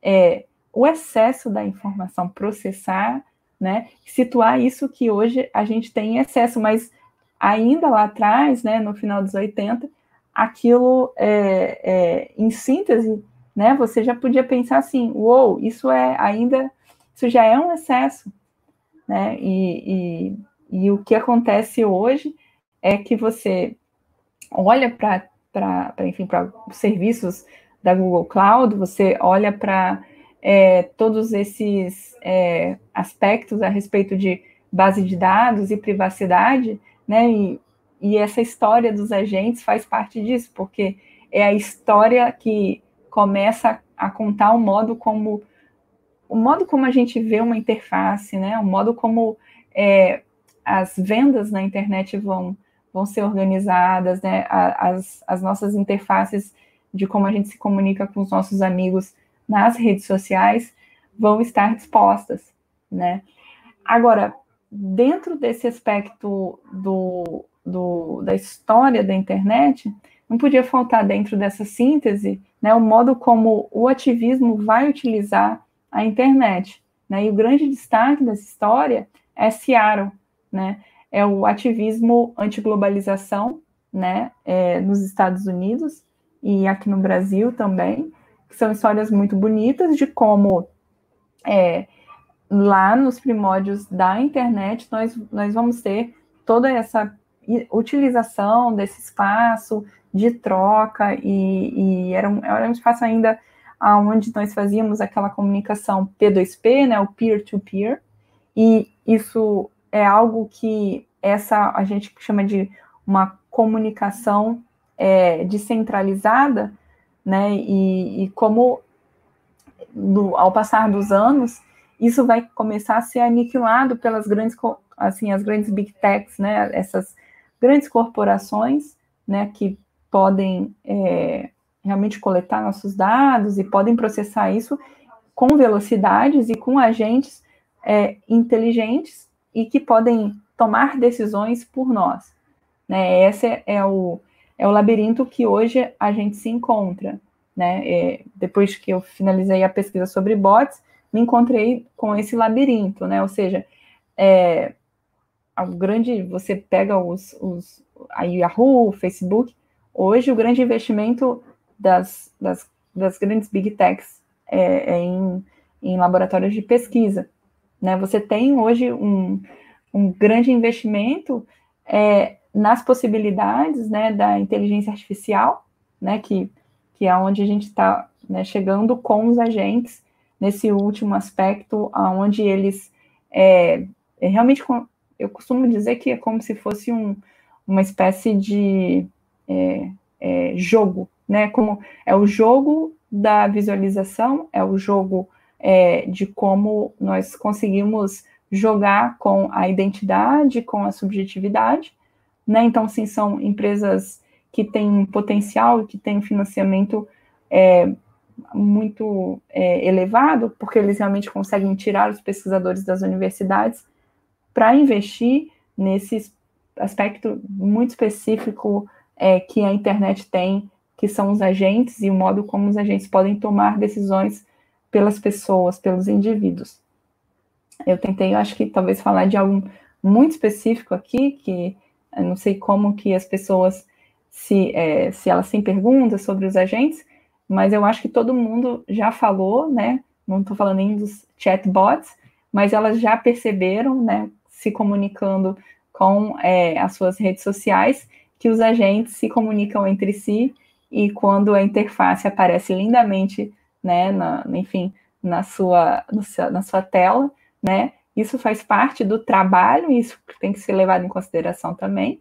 é, o excesso da informação, processar, né, situar isso que hoje a gente tem em excesso, mas ainda lá atrás, né, no final dos 80, aquilo é, é, em síntese, né, você já podia pensar assim, uou, isso é ainda, isso já é um excesso, né, e, e, e o que acontece hoje é que você olha para, enfim, para os serviços da Google Cloud, você olha para é, todos esses é, aspectos a respeito de base de dados e privacidade, né, e e essa história dos agentes faz parte disso, porque é a história que começa a contar o modo como o modo como a gente vê uma interface, né? O modo como é, as vendas na internet vão, vão ser organizadas, né? As, as nossas interfaces de como a gente se comunica com os nossos amigos nas redes sociais vão estar dispostas, né? Agora, dentro desse aspecto do, do, da história da internet, não podia faltar dentro dessa síntese né, o modo como o ativismo vai utilizar a internet. Né? E o grande destaque dessa história é Seattle, né? É o ativismo anti-globalização né, é, nos Estados Unidos e aqui no Brasil também, que são histórias muito bonitas de como é, lá nos primórdios da internet nós, nós vamos ter toda essa utilização desse espaço de troca e, e era, um, era um espaço ainda onde nós fazíamos aquela comunicação P2P, né, o peer-to-peer, -peer, e isso é algo que essa a gente chama de uma comunicação é, descentralizada, né, e, e como do, ao passar dos anos isso vai começar a ser aniquilado pelas grandes assim as grandes big techs, né, essas grandes corporações, né, que podem é, realmente coletar nossos dados e podem processar isso com velocidades e com agentes é, inteligentes e que podem tomar decisões por nós. Né? Esse é o, é o labirinto que hoje a gente se encontra. Né? É, depois que eu finalizei a pesquisa sobre bots, me encontrei com esse labirinto, né? Ou seja, é, o grande, você pega os, os a Yahoo, o Facebook, hoje o grande investimento das, das, das grandes big techs é, é em, em laboratórios de pesquisa. Né? Você tem hoje um, um grande investimento é, nas possibilidades né, da inteligência artificial, né, que, que é onde a gente está né, chegando com os agentes nesse último aspecto, onde eles é, realmente eu costumo dizer que é como se fosse um, uma espécie de é, é, jogo, né? Como é o jogo da visualização, é o jogo é, de como nós conseguimos jogar com a identidade, com a subjetividade, né? Então, sim, são empresas que têm potencial, que têm financiamento é, muito é, elevado, porque eles realmente conseguem tirar os pesquisadores das universidades para investir nesse aspecto muito específico é, que a internet tem, que são os agentes e o modo como os agentes podem tomar decisões pelas pessoas, pelos indivíduos. Eu tentei, acho que talvez falar de algo muito específico aqui, que eu não sei como que as pessoas se, é, se elas têm perguntas sobre os agentes, mas eu acho que todo mundo já falou, né? Não estou falando nem dos chatbots, mas elas já perceberam, né? se comunicando com é, as suas redes sociais, que os agentes se comunicam entre si e quando a interface aparece lindamente, né, na, enfim, na sua, na sua tela, né, isso faz parte do trabalho, isso tem que ser levado em consideração também,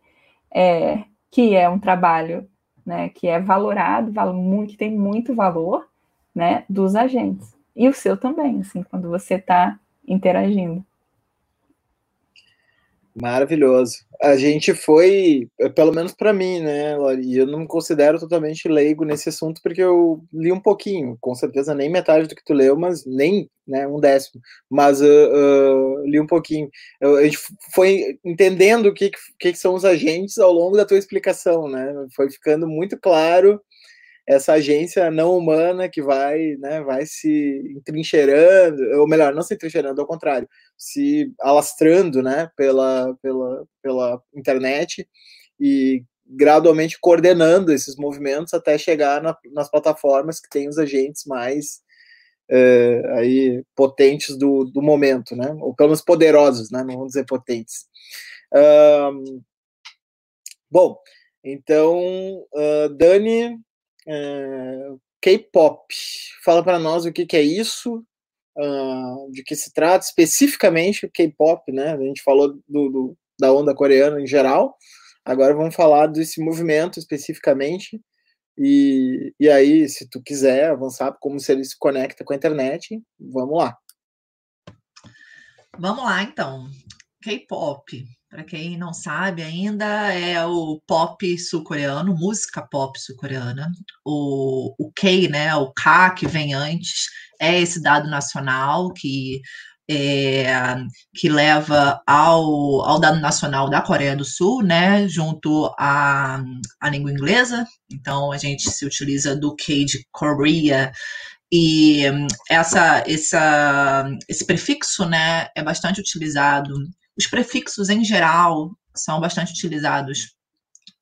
é, que é um trabalho né, que é valorado, que tem muito valor né, dos agentes. E o seu também, assim, quando você está interagindo. Maravilhoso. A gente foi, pelo menos para mim, né, Lori, eu não me considero totalmente leigo nesse assunto porque eu li um pouquinho, com certeza nem metade do que tu leu, mas nem né, um décimo, mas uh, uh, li um pouquinho. Eu, a gente foi entendendo o que, que, que são os agentes ao longo da tua explicação, né? Foi ficando muito claro essa agência não humana que vai, né, vai se entrincheirando, ou melhor, não se entrincheirando, ao contrário, se alastrando, né, pela, pela, pela internet e gradualmente coordenando esses movimentos até chegar na, nas plataformas que têm os agentes mais é, aí potentes do, do momento, né, ou pelo menos poderosos, né, não vamos dizer potentes. Um, bom, então, uh, Dani, é, K-pop. Fala para nós o que, que é isso, uh, de que se trata especificamente o K-pop, né? A gente falou do, do, da onda coreana em geral, agora vamos falar desse movimento especificamente. E, e aí, se tu quiser avançar como se ele se conecta com a internet, vamos lá. Vamos lá, então. K-pop para quem não sabe ainda, é o pop sul-coreano, música pop sul-coreana. O, o K, né, o K que vem antes, é esse dado nacional que, é, que leva ao, ao dado nacional da Coreia do Sul, né, junto à, à língua inglesa. Então, a gente se utiliza do K de Korea e essa, essa, esse prefixo né, é bastante utilizado os prefixos, em geral, são bastante utilizados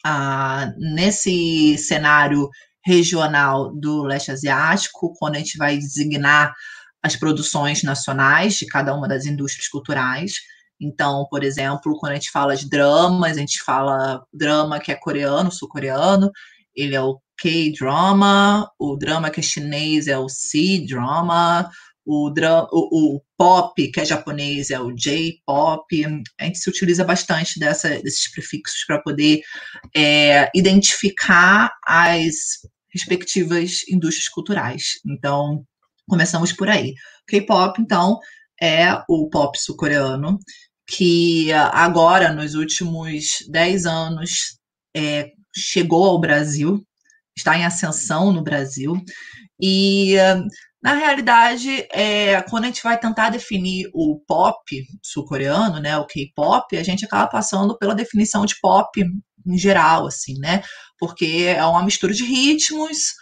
ah, nesse cenário regional do leste asiático, quando a gente vai designar as produções nacionais de cada uma das indústrias culturais. Então, por exemplo, quando a gente fala de dramas, a gente fala drama que é coreano, sul-coreano, ele é o K-drama, o drama que é chinês é o C-drama, o, o, o, pop, que é japonês, é o J-pop. A gente se utiliza bastante dessa, desses prefixos para poder é, identificar as respectivas indústrias culturais. Então, começamos por aí. K-pop, então, é o pop sul-coreano, que agora, nos últimos 10 anos, é, chegou ao Brasil, está em ascensão no Brasil. E na realidade, é, quando a gente vai tentar definir o pop sul-coreano, né, o K-pop, a gente acaba passando pela definição de pop em geral, assim, né? Porque é uma mistura de ritmos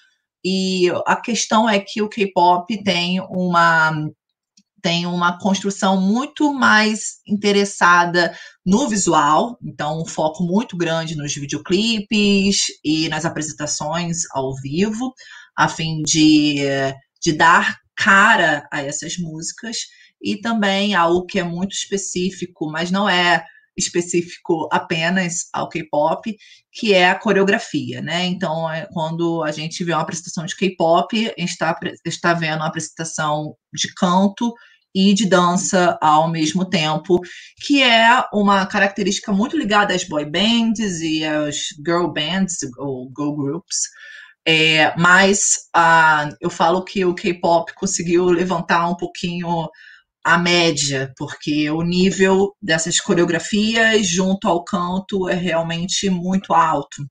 e a questão é que o K-pop tem uma tem uma construção muito mais interessada no visual, então um foco muito grande nos videoclipes e nas apresentações ao vivo, a fim de de dar cara a essas músicas e também algo que é muito específico, mas não é específico apenas ao K-pop, que é a coreografia, né? Então, é quando a gente vê uma apresentação de K-pop, a gente está, está vendo uma apresentação de canto e de dança ao mesmo tempo, que é uma característica muito ligada às boy bands e às girl bands ou girl groups, é, mas ah, eu falo que o K-pop conseguiu levantar um pouquinho a média, porque o nível dessas coreografias junto ao canto é realmente muito alto.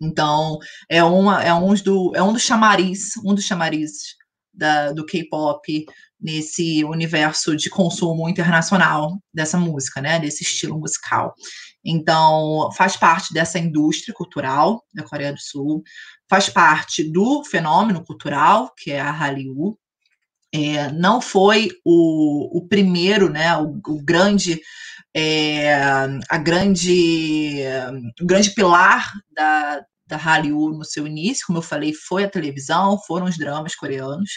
Então, é, uma, é, um, do, é um dos chamariz, um dos chamarizes da, do K-pop nesse universo de consumo internacional dessa música, né, desse estilo musical. Então, faz parte dessa indústria cultural da Coreia do Sul, faz parte do fenômeno cultural, que é a Hallyu. É, não foi o, o primeiro, né, o, o grande, é, a grande, o grande pilar da, da Hallyu no seu início, como eu falei, foi a televisão, foram os dramas coreanos,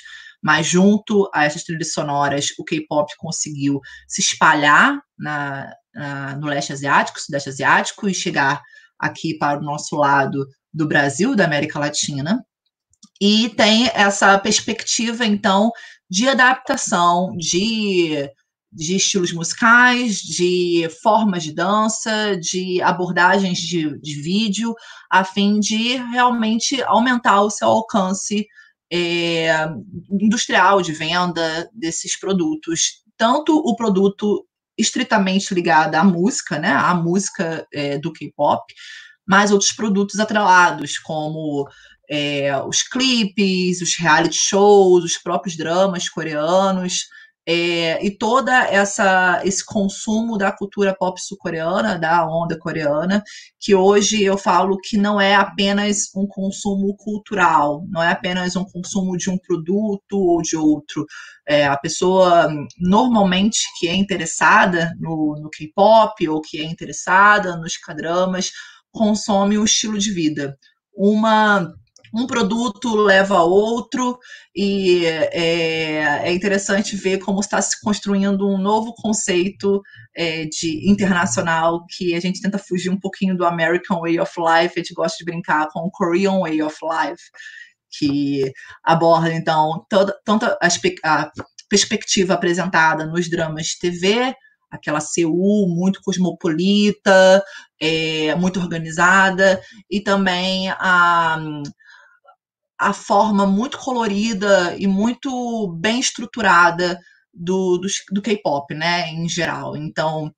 mas junto a essas trilhas sonoras, o K-pop conseguiu se espalhar na, na, no leste asiático, sudeste asiático, e chegar aqui para o nosso lado do Brasil, da América Latina, e tem essa perspectiva, então, de adaptação, de, de estilos musicais, de formas de dança, de abordagens de, de vídeo, a fim de realmente aumentar o seu alcance é, industrial de venda desses produtos. Tanto o produto estritamente ligado à música, né, à música é, do K-pop, mas outros produtos atrelados, como é, os clipes, os reality shows, os próprios dramas coreanos, é, e toda essa esse consumo da cultura pop sul-coreana, da onda coreana, que hoje eu falo que não é apenas um consumo cultural, não é apenas um consumo de um produto ou de outro. É, a pessoa normalmente que é interessada no, no K-pop ou que é interessada nos K-dramas consome o estilo de vida. Uma um produto leva a outro, e é, é interessante ver como está se construindo um novo conceito é, de internacional que a gente tenta fugir um pouquinho do American Way of Life, a gente gosta de brincar com o Korean Way of Life, que aborda, então, toda, tanto a, a perspectiva apresentada nos dramas de TV, aquela Seul muito cosmopolita, é, muito organizada, e também a a forma muito colorida e muito bem estruturada do, do, do K-pop, né, em geral. Então,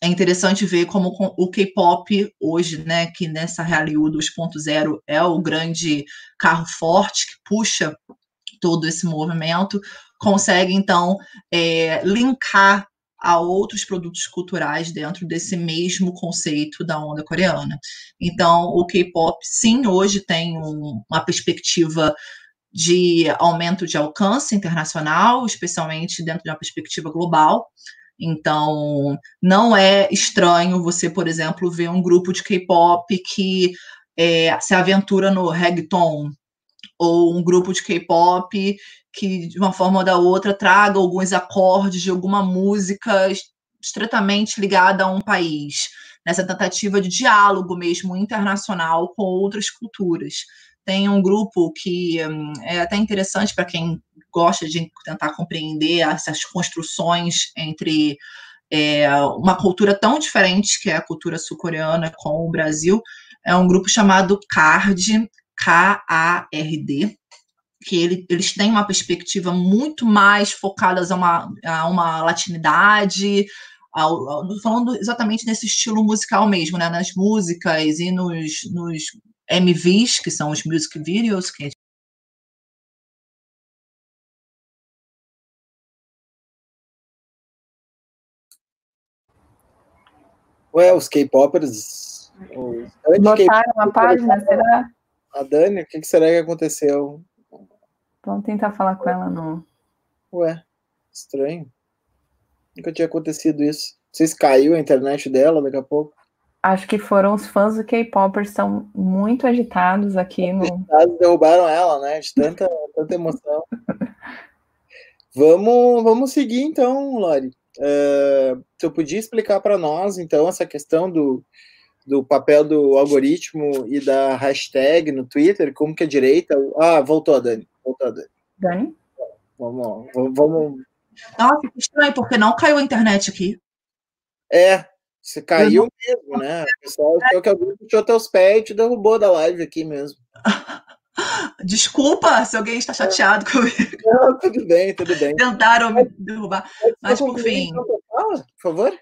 é interessante ver como o K-pop hoje, né, que nessa Hallyu 2.0 é o grande carro forte que puxa todo esse movimento, consegue então é, linkar a outros produtos culturais dentro desse mesmo conceito da onda coreana. Então, o K-pop, sim, hoje tem um, uma perspectiva de aumento de alcance internacional, especialmente dentro de uma perspectiva global. Então, não é estranho você, por exemplo, ver um grupo de K-pop que é, se aventura no reggaeton, ou um grupo de K-pop que, de uma forma ou da outra, traga alguns acordes de alguma música estritamente ligada a um país, nessa tentativa de diálogo mesmo internacional com outras culturas. Tem um grupo que hum, é até interessante para quem gosta de tentar compreender essas construções entre é, uma cultura tão diferente que é a cultura sul-coreana com o Brasil. É um grupo chamado CARD, K-A-R-D, que ele, eles têm uma perspectiva muito mais focada a uma, a uma latinidade, ao, ao, falando exatamente nesse estilo musical mesmo, né? nas músicas e nos, nos MVs, que são os music videos, que Ué, os K-popers. Botaram uma página, será? A Dani, o que será que aconteceu? Vamos tentar falar com ela no. Ué, estranho. Nunca tinha acontecido isso. Se caiu a internet dela daqui a pouco. Acho que foram os fãs do K-Pop, estão muito agitados aqui no. Agitados derrubaram ela, né? De tanta, tanta emoção. [LAUGHS] vamos, vamos seguir então, Lori. Uh, você podia explicar para nós, então, essa questão do, do papel do algoritmo e da hashtag no Twitter, como que a direita. Ah, voltou a Dani. Voltou a Dani. Dani? Vamos, vamos. Nossa, que estranho, porque não caiu a internet aqui. É, você caiu não... mesmo, né? O pessoal achou que alguém puxou teus pés e te derrubou da live aqui mesmo. [LAUGHS] Desculpa se alguém está chateado comigo. Não, tudo bem, tudo bem. Tentaram me derrubar. Mas, por fim. Por favor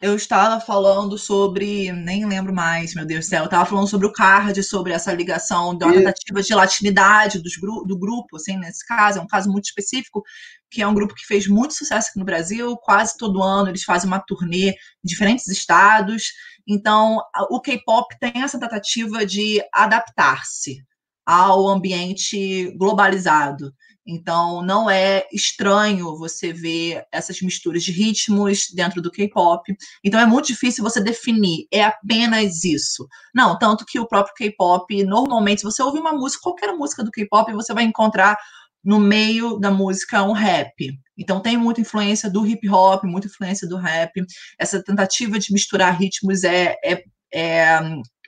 eu estava falando sobre, nem lembro mais, meu Deus do céu, eu estava falando sobre o card, sobre essa ligação da tentativa de latinidade dos, do grupo, assim, nesse caso, é um caso muito específico, que é um grupo que fez muito sucesso aqui no Brasil, quase todo ano eles fazem uma turnê em diferentes estados, então o K-pop tem essa tentativa de adaptar-se ao ambiente globalizado. Então, não é estranho você ver essas misturas de ritmos dentro do K-pop. Então, é muito difícil você definir, é apenas isso. Não, tanto que o próprio K-pop, normalmente, se você ouvir uma música, qualquer música do K-pop, você vai encontrar no meio da música um rap. Então, tem muita influência do hip hop, muita influência do rap. Essa tentativa de misturar ritmos é, é, é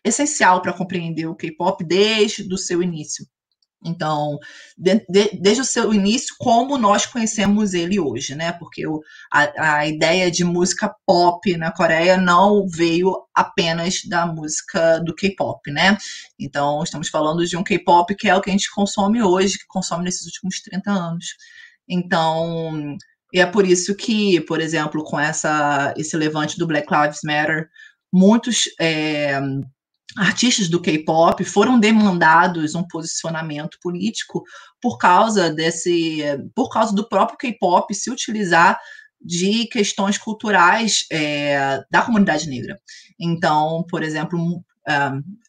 essencial para compreender o K-pop desde o seu início. Então, de, de, desde o seu início, como nós conhecemos ele hoje, né? Porque o, a, a, ideia de música pop na Coreia não veio apenas da música do K-pop, né? Então, estamos falando de um K-pop que é o que a gente consome hoje, que consome nesses últimos 30 anos. Então, é por isso que, por exemplo, com essa, esse levante do Black Lives Matter, muitos. É, artistas do K-pop foram demandados um posicionamento político por causa desse, por causa do próprio K-pop se utilizar de questões culturais é, da comunidade negra. Então, por exemplo, um,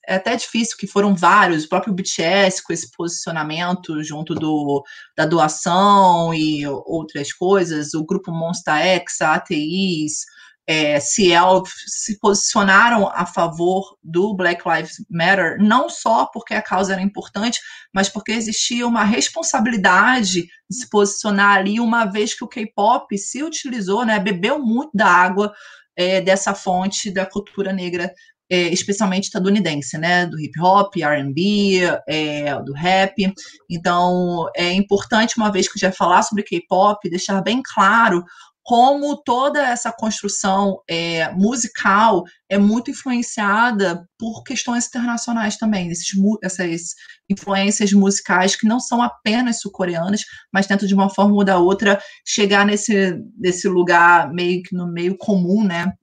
é até difícil que foram vários, o próprio BTS com esse posicionamento junto do, da doação e outras coisas, o grupo Monsta X, a ATIs, é, Ciel se posicionaram a favor do Black Lives Matter, não só porque a causa era importante, mas porque existia uma responsabilidade de se posicionar ali, uma vez que o K-pop se utilizou, né, bebeu muito da água é, dessa fonte da cultura negra, é, especialmente estadunidense, né, do hip hop, R&B, é, do rap. Então, é importante, uma vez que já falar sobre K-pop, deixar bem claro como toda essa construção é, musical é muito influenciada por questões internacionais também, esses, essas influências musicais que não são apenas sul-coreanas, mas tentam de uma forma ou da outra chegar nesse, nesse lugar meio que no meio comum, né?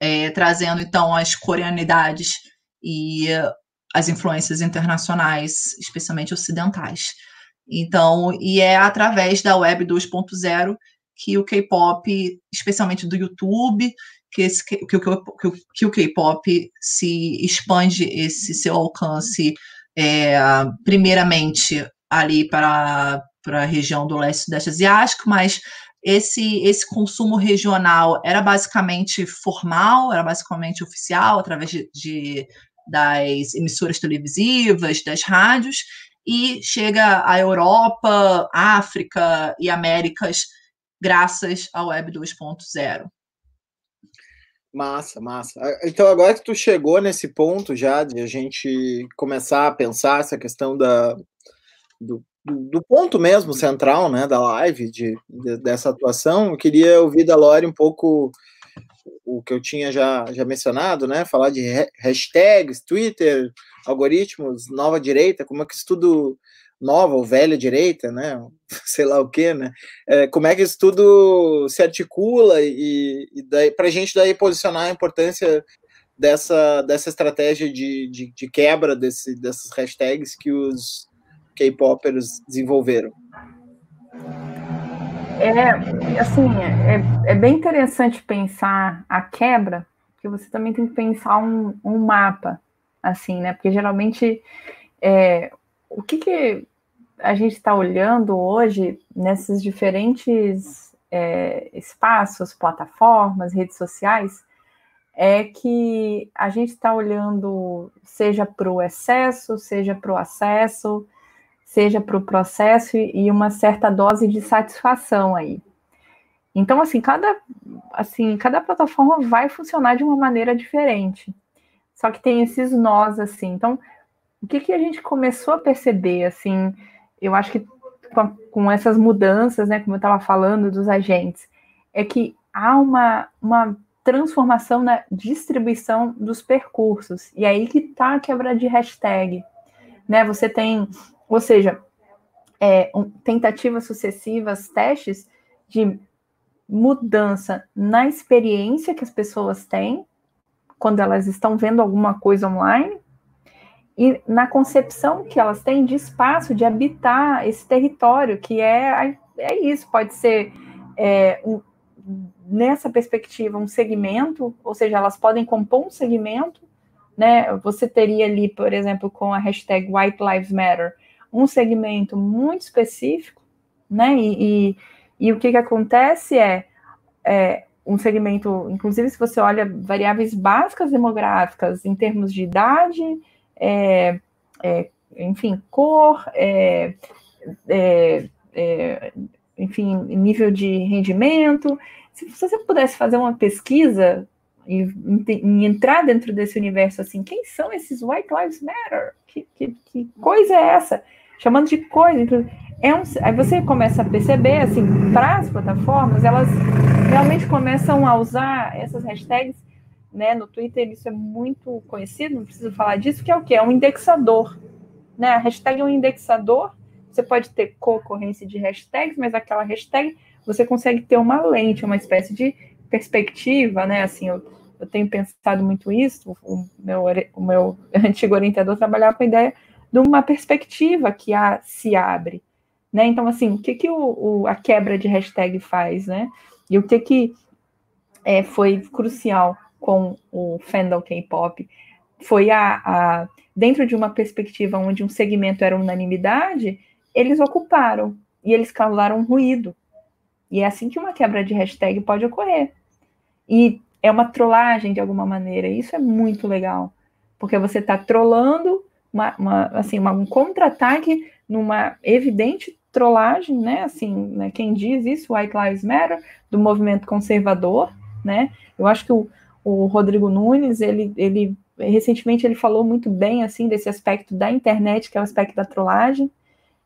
É, trazendo então as coreanidades e as influências internacionais, especialmente ocidentais. Então, e é através da Web 2.0 que o K-pop, especialmente do YouTube, que, esse, que, o K-pop se expande esse seu alcance, é, primeiramente ali para, para a região do leste sudeste asiático, mas esse, esse consumo regional era basicamente formal, era basicamente oficial, através de, de das emissoras televisivas, das rádios, e chega à Europa, África e Américas graças à Web 2.0. Massa, massa. Então, agora que tu chegou nesse ponto já de a gente começar a pensar essa questão da, do, do ponto mesmo central né, da live, de, de, dessa atuação, eu queria ouvir da Lore um pouco o que eu tinha já, já mencionado, né? Falar de hashtags, Twitter, algoritmos, nova direita, como é que isso tudo nova ou velha direita, né? [LAUGHS] Sei lá o que, né? É, como é que isso tudo se articula e, e para a gente daí posicionar a importância dessa, dessa estratégia de, de, de quebra desse, dessas hashtags que os K-popers desenvolveram. É, assim, é, é bem interessante pensar a quebra, porque você também tem que pensar um, um mapa, assim, né? Porque geralmente é, o que, que a gente está olhando hoje nesses diferentes é, espaços, plataformas, redes sociais, é que a gente está olhando seja para o excesso, seja para o acesso, seja para o processo e uma certa dose de satisfação aí. Então, assim, cada, assim, cada plataforma vai funcionar de uma maneira diferente. Só que tem esses nós, assim. Então, o que, que a gente começou a perceber, assim, eu acho que com, com essas mudanças, né, como eu estava falando dos agentes, é que há uma, uma transformação na distribuição dos percursos. E é aí que está a quebra de hashtag. Né? Você tem, ou seja, é, um, tentativas sucessivas, testes de mudança na experiência que as pessoas têm quando elas estão vendo alguma coisa online e na concepção que elas têm de espaço, de habitar esse território, que é, é isso, pode ser é, um, nessa perspectiva um segmento, ou seja, elas podem compor um segmento, né? Você teria ali, por exemplo, com a hashtag White Lives Matter, um segmento muito específico, né? E, e, e o que, que acontece é, é um segmento, inclusive se você olha variáveis básicas demográficas em termos de idade, é, é, enfim, cor, é, é, é, enfim, nível de rendimento. Se você pudesse fazer uma pesquisa e, e, entrar dentro desse universo assim, quem são esses White Lives Matter? Que, que, que, coisa é essa? chamando de coisa. É um, aí você começa a perceber, assim, para as plataformas, elas realmente começam a usar essas hashtags, né? No Twitter isso é muito conhecido, não preciso falar disso, que é o que? É um indexador. Né? A hashtag é um indexador. Você pode ter concorrência de hashtags, mas aquela hashtag você consegue ter uma lente, uma espécie de perspectiva, né? Assim, eu, eu tenho pensado muito isso. O meu, o meu [LAUGHS] antigo orientador trabalhava com a ideia de uma perspectiva que a, se abre. Né? Então, assim, o que, que o, o, a quebra de hashtag faz, né? E o que, que é, foi crucial com o fandom K-pop foi a, a, dentro de uma perspectiva onde um segmento era unanimidade, eles ocuparam e eles causaram ruído. E é assim que uma quebra de hashtag pode ocorrer. E é uma trollagem de alguma maneira. Isso é muito legal, porque você está trollando uma, uma, assim, uma, um contra-ataque numa evidente trollagem, né? Assim, né, quem diz isso, White Lives Matter, do movimento conservador, né? Eu acho que o, o Rodrigo Nunes, ele, ele recentemente ele falou muito bem assim desse aspecto da internet, que é o aspecto da trollagem.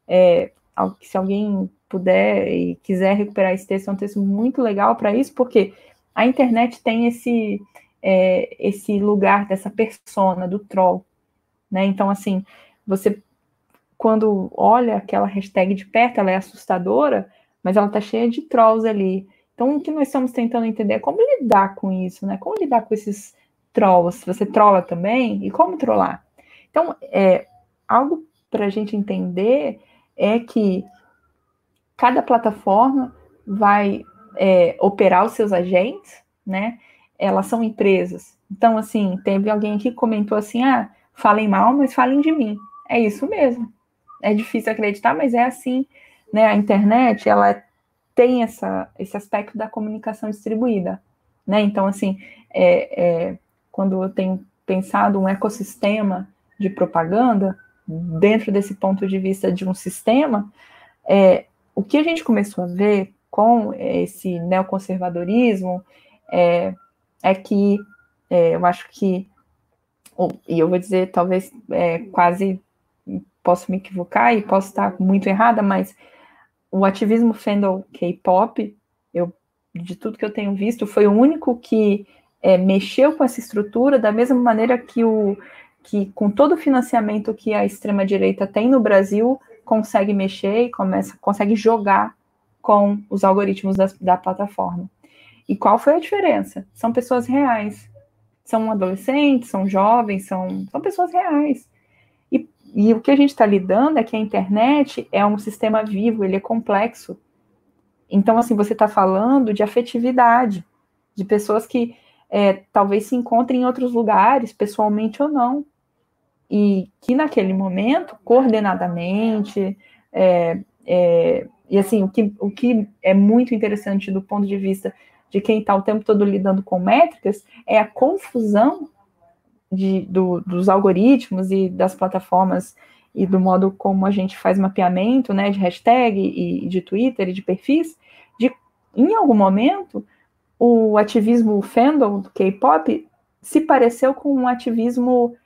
É, se alguém puder e quiser recuperar esse texto, é um texto muito legal para isso, porque a internet tem esse é, esse lugar dessa persona do troll, né? Então assim, você quando olha aquela hashtag de perto, ela é assustadora, mas ela tá cheia de trolls ali. Então o que nós estamos tentando entender é como lidar com isso, né? Como lidar com esses trolls? Você trola também e como trollar? Então é algo para a gente entender é que cada plataforma vai é, operar os seus agentes, né? Elas são empresas. Então, assim, teve alguém aqui que comentou assim: ah, falem mal, mas falem de mim. É isso mesmo. É difícil acreditar, mas é assim. Né? A internet, ela tem essa, esse aspecto da comunicação distribuída. Né? Então, assim, é, é, quando eu tenho pensado um ecossistema de propaganda, dentro desse ponto de vista de um sistema, é, o que a gente começou a ver com esse neoconservadorismo é, é que é, eu acho que, e eu vou dizer, talvez é, quase posso me equivocar e posso estar muito errada, mas o ativismo fandom K-pop, eu de tudo que eu tenho visto, foi o único que é, mexeu com essa estrutura da mesma maneira que o que com todo o financiamento que a extrema direita tem no Brasil consegue mexer e começa consegue jogar com os algoritmos da, da plataforma. E qual foi a diferença? São pessoas reais. São adolescentes, são jovens, são, são pessoas reais. E, o que a gente está lidando é que a internet é um sistema vivo, ele é complexo. Então, assim, você está falando de afetividade, de pessoas que é, talvez se encontrem em outros lugares, pessoalmente ou não, e que naquele momento, coordenadamente, é, é, e assim, o que, o que é muito interessante do ponto de vista de quem está o tempo todo lidando com métricas é a confusão de, do, dos algoritmos e das plataformas e do modo como a gente faz mapeamento né, de hashtag e, de Twitter e de perfis, de em algum momento o ativismo fandom do K-pop se pareceu com um ativismo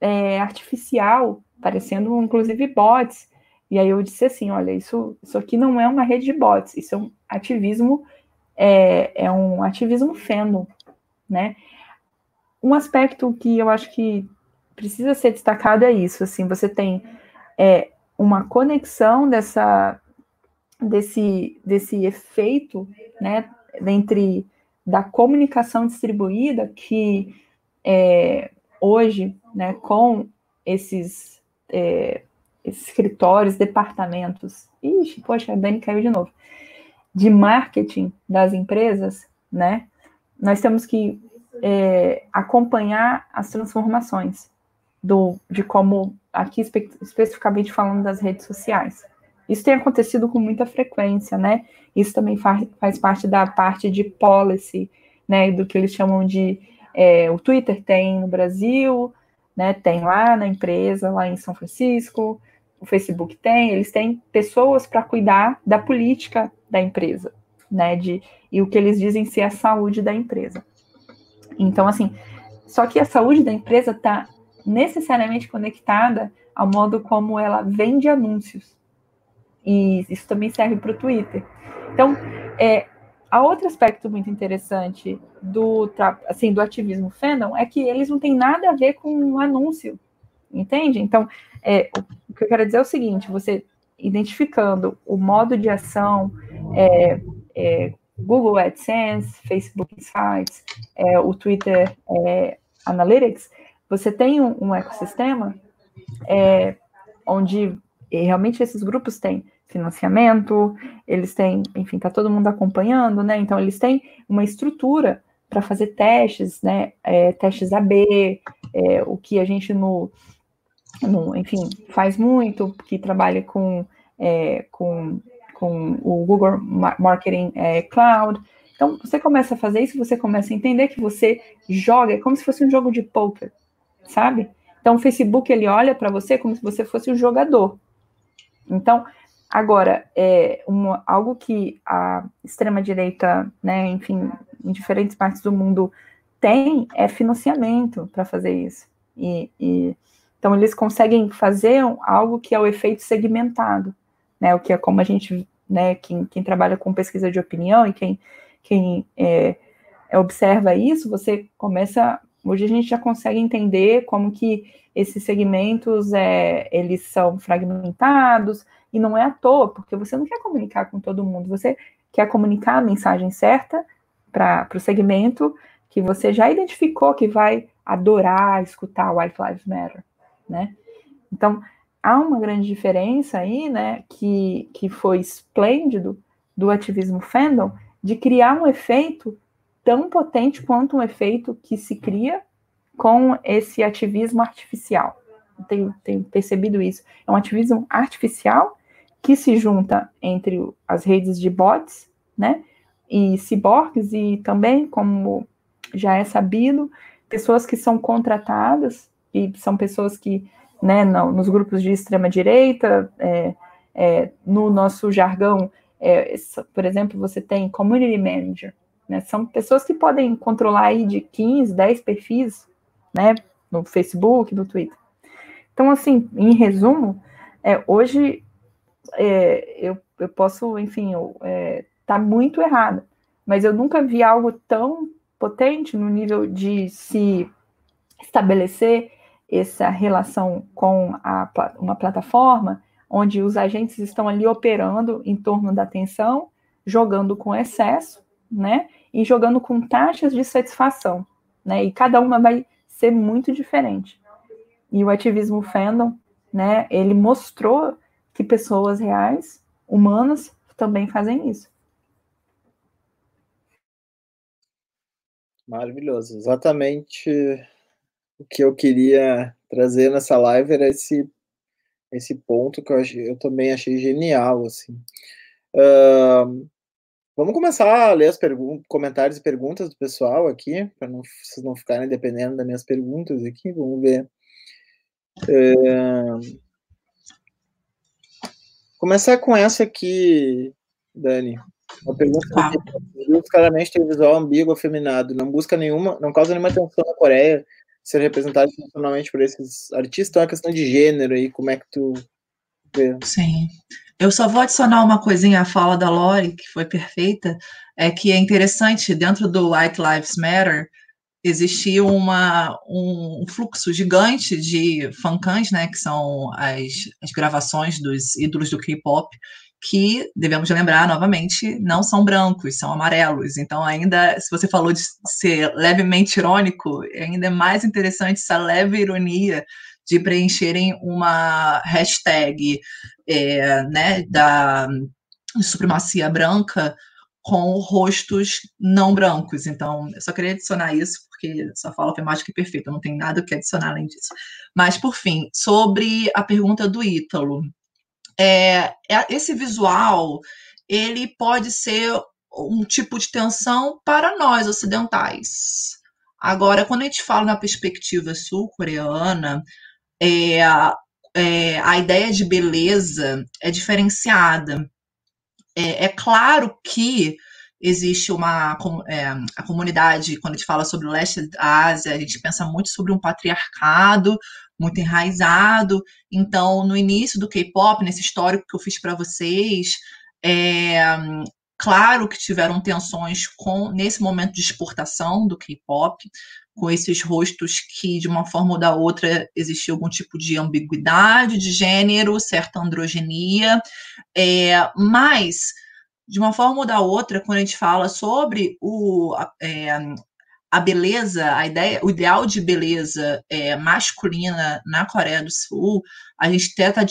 é, artificial, parecendo inclusive bots. E aí eu disse assim, olha, isso, isso aqui não é uma rede de bots, isso é um ativismo, é, é um ativismo fandom, né? Um aspecto que eu acho que precisa ser destacado é isso, assim, você tem é, uma conexão dessa, desse, desse efeito, né, entre da comunicação distribuída que é, hoje né, com esses, é, escritórios, departamentos, ixi, poxa, a Dani caiu de novo, de marketing das empresas, né, nós temos que é, acompanhar as transformações do, de como, aqui espe especificamente falando das redes sociais. Isso tem acontecido com muita frequência, né? Isso também faz, faz parte da parte de policy, né? Do que eles chamam de é, o Twitter tem no Brasil, né? Tem lá na empresa, lá em São Francisco, o Facebook tem, eles têm pessoas para cuidar da política da empresa, né? De, e o que eles dizem ser a saúde da empresa. Então, assim, só que a saúde da empresa está necessariamente conectada ao modo como ela vende anúncios. E isso também serve para o Twitter. Então, é, a outro aspecto muito interessante do, assim, do ativismo fandom é que eles não têm nada a ver com um anúncio, entende? Então, é, o que eu quero dizer é o seguinte: você identificando o modo de ação, é, é, Google AdSense, Facebook Insights, é, o Twitter é, Analytics, você tem um, um ecossistema é, onde realmente esses grupos têm financiamento, eles têm, enfim, tá todo mundo acompanhando, né? Então eles têm uma estrutura para fazer testes, né? É, testes AB, é, o que a gente no, no, enfim, faz muito, que trabalha com, é, com, com o Google Marketing é, Cloud. Então você começa a fazer isso, você começa a entender que você joga, é como se fosse um jogo de poker, sabe? Então o Facebook ele olha para você como se você fosse um jogador. Então Agora, é uma, algo que a extrema-direita, né, enfim, em diferentes partes do mundo tem é financiamento para fazer isso. E, e, então, eles conseguem fazer algo que é o efeito segmentado, né, o que é como a gente, né, quem, quem trabalha com pesquisa de opinião e quem, quem é, observa isso, você começa, hoje a gente já consegue entender como que esses segmentos, é, eles são fragmentados, e não é à toa, porque você não quer comunicar com todo mundo, você quer comunicar a mensagem certa para o segmento que você já identificou que vai adorar escutar White Lives Matter, né? Então, há uma grande diferença aí, né, que, que foi esplêndido do ativismo fandom, de criar um efeito tão potente quanto um efeito que se cria com esse ativismo artificial. Tenho, tenho percebido isso. É um ativismo artificial que se junta entre as redes de bots, né, e ciborgues, e também, como já é sabido, pessoas que são contratadas, e são pessoas que, né, nos grupos de extrema-direita, é, é, no nosso jargão, é, por exemplo, você tem community manager, né, são pessoas que podem controlar aí de 15, 10 perfis, né, no Facebook, no Twitter. Então, assim, em resumo, é, hoje é, eu, eu posso, enfim, é, tá muito errada, mas eu nunca vi algo tão potente no nível de se estabelecer essa relação com a, uma plataforma onde os agentes estão ali operando em torno da atenção, jogando com excesso, né, e jogando com taxas de satisfação, né, e cada uma vai ser muito diferente. E o ativismo fandom, né, ele mostrou que pessoas reais, humanas, também fazem isso. Maravilhoso. Exatamente o que eu queria trazer nessa live era esse, esse ponto que eu, achei, eu também achei genial. Assim. Uh, vamos começar a ler os comentários e perguntas do pessoal aqui, para não, vocês não ficarem dependendo das minhas perguntas aqui. Vamos ver. Uh, Começar com essa aqui, Dani. Uma pergunta ah. que claramente tem visual ambíguo afeminado, não busca nenhuma, não causa nenhuma tensão na Coreia ser representado internacionalmente por esses artistas, então é uma questão de gênero aí, como é que tu vê? Sim. Eu só vou adicionar uma coisinha à fala da Lori, que foi perfeita, é que é interessante, dentro do White Lives Matter, existia uma, um fluxo gigante de fancams, né, que são as, as gravações dos ídolos do K-pop, que, devemos lembrar novamente, não são brancos, são amarelos. Então, ainda, se você falou de ser levemente irônico, ainda é mais interessante essa leve ironia de preencherem uma hashtag é, né, da supremacia branca com rostos não brancos. Então, eu só queria adicionar isso, porque sua fala foi mágica e perfeita, não tem nada que adicionar além disso. Mas, por fim, sobre a pergunta do Ítalo. É, é, esse visual, ele pode ser um tipo de tensão para nós ocidentais. Agora, quando a gente fala na perspectiva sul-coreana, é, é, a ideia de beleza é diferenciada. É, é claro que existe uma é, a comunidade, quando a gente fala sobre o leste da Ásia, a gente pensa muito sobre um patriarcado muito enraizado. Então, no início do K-pop, nesse histórico que eu fiz para vocês, é, claro que tiveram tensões com nesse momento de exportação do K-pop, com esses rostos que, de uma forma ou da outra, existia algum tipo de ambiguidade de gênero, certa androgenia, é, mas de uma forma ou da outra, quando a gente fala sobre o, é, a beleza, a ideia, o ideal de beleza é, masculina na Coreia do Sul, a gente até está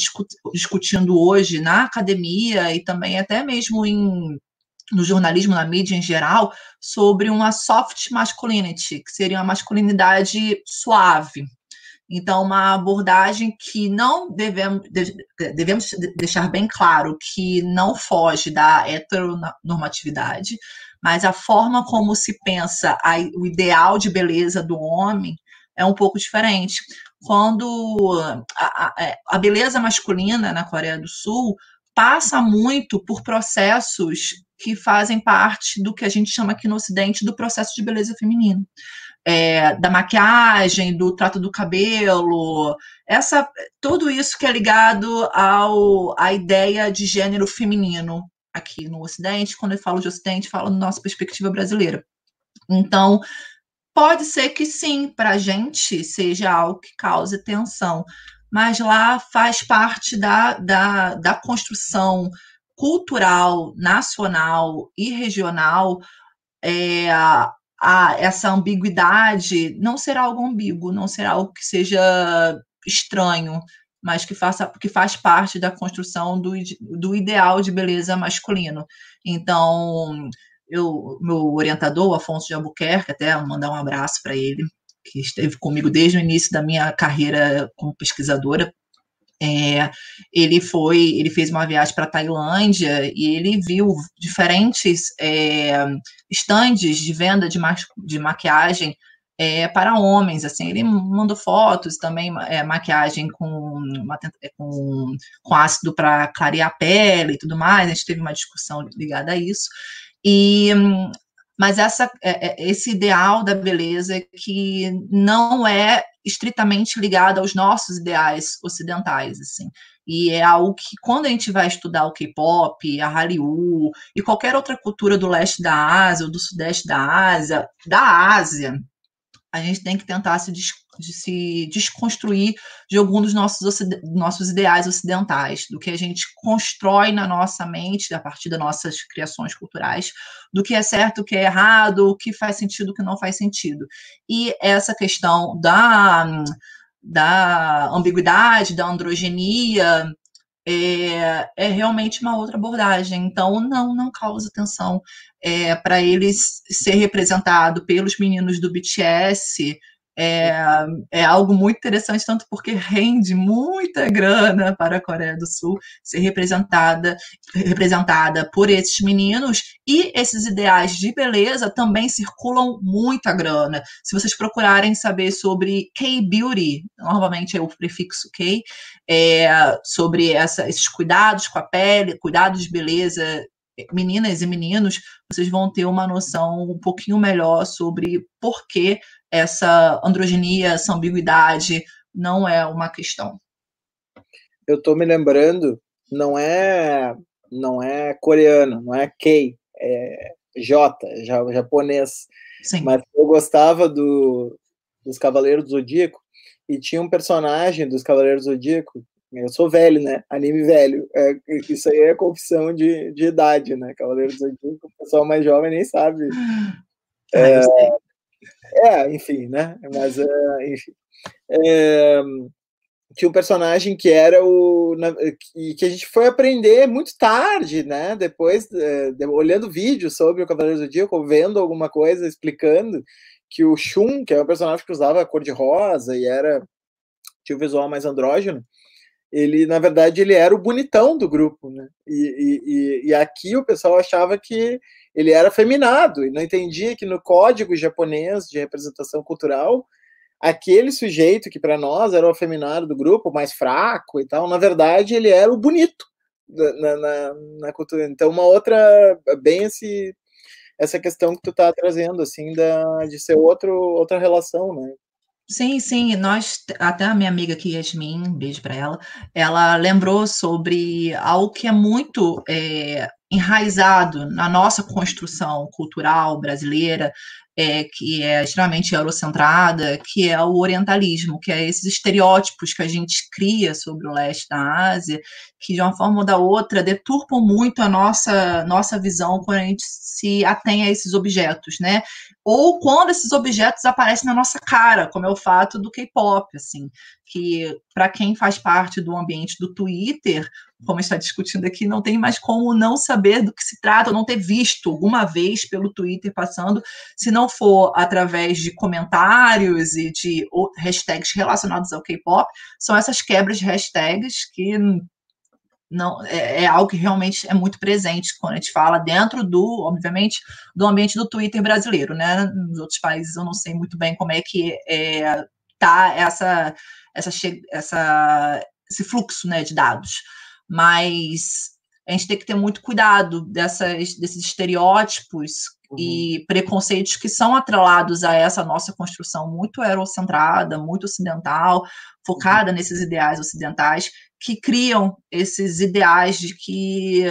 discutindo hoje na academia e também até mesmo em, no jornalismo, na mídia em geral, sobre uma soft masculinity, que seria uma masculinidade suave. Então, uma abordagem que não devemos, devemos deixar bem claro que não foge da heteronormatividade, mas a forma como se pensa a, o ideal de beleza do homem é um pouco diferente. Quando a, a, é, a beleza masculina na Coreia do Sul passa muito por processos que fazem parte do que a gente chama aqui no Ocidente do processo de beleza feminino. É, da maquiagem, do trato do cabelo, essa, tudo isso que é ligado ao, à ideia de gênero feminino aqui no Ocidente. Quando eu falo de Ocidente, falo na nossa perspectiva brasileira. Então, pode ser que sim, para a gente seja algo que cause tensão, mas lá faz parte da, da, da construção cultural, nacional e regional. É, a, a, essa ambiguidade não será algo ambíguo, não será algo que seja estranho, mas que, faça, que faz parte da construção do, do ideal de beleza masculino. Então, eu, meu orientador, Afonso de Albuquerque, até mandar um abraço para ele, que esteve comigo desde o início da minha carreira como pesquisadora. É, ele foi, ele fez uma viagem para Tailândia e ele viu diferentes é, estandes de venda de, ma de maquiagem é, para homens, assim, ele mandou fotos também, é, maquiagem com, é, com, com ácido para clarear a pele e tudo mais, a gente teve uma discussão ligada a isso, e mas essa, é, é, esse ideal da beleza que não é estritamente ligado aos nossos ideais ocidentais, assim. E é algo que, quando a gente vai estudar o K-pop, a Hallyu e qualquer outra cultura do leste da Ásia ou do sudeste da Ásia, da Ásia, a gente tem que tentar se, de se desconstruir de alguns dos nossos, nossos ideais ocidentais, do que a gente constrói na nossa mente, a partir das nossas criações culturais, do que é certo, o que é errado, o que faz sentido, o que não faz sentido. E essa questão da, da ambiguidade, da androgenia, é, é realmente uma outra abordagem. Então, não, não causa tensão. É, para eles ser representado pelos meninos do BTS é, é algo muito interessante, tanto porque rende muita grana para a Coreia do Sul ser representada, representada por esses meninos, e esses ideais de beleza também circulam muita grana. Se vocês procurarem saber sobre K-Beauty, normalmente é o prefixo K, é, sobre essa, esses cuidados com a pele, cuidados de beleza meninas e meninos, vocês vão ter uma noção um pouquinho melhor sobre por que essa androgenia, essa ambiguidade não é uma questão. Eu estou me lembrando, não é não é coreano, não é K, é J, é japonês. Sim. Mas eu gostava do, dos Cavaleiros do Zodíaco e tinha um personagem dos Cavaleiros do Zodíaco. Eu sou velho, né? Anime velho. É, isso aí é confissão de, de idade, né? Cavaleiros do Zodíaco, o pessoal mais jovem nem sabe. Ah, é, é, enfim, né? Mas, é, enfim. É, tinha um personagem que era o. que, que a gente foi aprender muito tarde, né? Depois, é, de, olhando vídeo sobre o Cavaleiro do Zodíaco, vendo alguma coisa explicando que o Shun, que é um personagem que usava cor de rosa e era. tinha o visual mais andrógeno, ele, na verdade, ele era o bonitão do grupo, né? E, e, e aqui o pessoal achava que ele era afeminado e não entendia que no código japonês de representação cultural aquele sujeito que para nós era o afeminado do grupo, mais fraco e tal, na verdade ele era o bonito na, na, na cultura. Então uma outra bem esse essa questão que tu está trazendo, assim, da, de ser outro, outra relação, né? Sim, sim, nós, até a minha amiga aqui, Yasmin, beijo para ela, ela lembrou sobre algo que é muito é, enraizado na nossa construção cultural brasileira, é, que é extremamente eurocentrada, que é o orientalismo, que é esses estereótipos que a gente cria sobre o leste da Ásia, que de uma forma ou da outra deturpam muito a nossa, nossa visão quando a gente se atém a esses objetos, né? Ou quando esses objetos aparecem na nossa cara, como é o fato do K-pop, assim, que para quem faz parte do ambiente do Twitter, como está discutindo aqui, não tem mais como não saber do que se trata, não ter visto alguma vez pelo Twitter passando, se não for através de comentários e de hashtags relacionados ao K-pop, são essas quebras de hashtags que não é, é, algo que realmente é muito presente quando a gente fala dentro do, obviamente, do ambiente do Twitter brasileiro, né? Nos outros países eu não sei muito bem como é que é, tá essa, essa, essa, esse fluxo né, de dados mas a gente tem que ter muito cuidado dessas, desses estereótipos uhum. e preconceitos que são atrelados a essa nossa construção muito eurocentrada, muito ocidental, focada uhum. nesses ideais ocidentais, que criam esses ideais de que,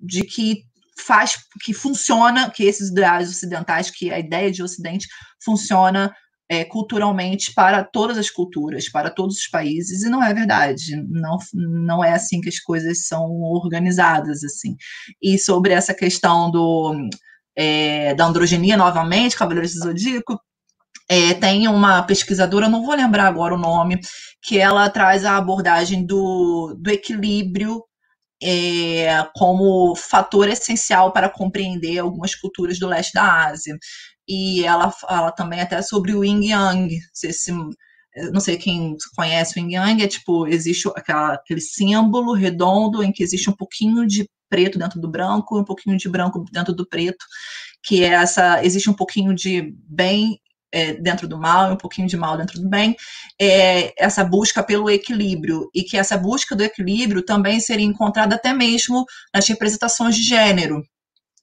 de que faz que funciona, que esses ideais ocidentais, que a ideia de ocidente funciona é, culturalmente para todas as culturas, para todos os países, e não é verdade. Não, não é assim que as coisas são organizadas. assim. E sobre essa questão do, é, da androgenia, novamente, Cavaleiros do Zodíaco, é, tem uma pesquisadora, não vou lembrar agora o nome, que ela traz a abordagem do, do equilíbrio é, como fator essencial para compreender algumas culturas do leste da Ásia e ela fala também até sobre o yin yang, se, se, não sei quem conhece o yin yang, é tipo, existe aquela, aquele símbolo redondo em que existe um pouquinho de preto dentro do branco, um pouquinho de branco dentro do preto, que é essa, existe um pouquinho de bem é, dentro do mal, um pouquinho de mal dentro do bem, é, essa busca pelo equilíbrio, e que essa busca do equilíbrio também seria encontrada até mesmo nas representações de gênero,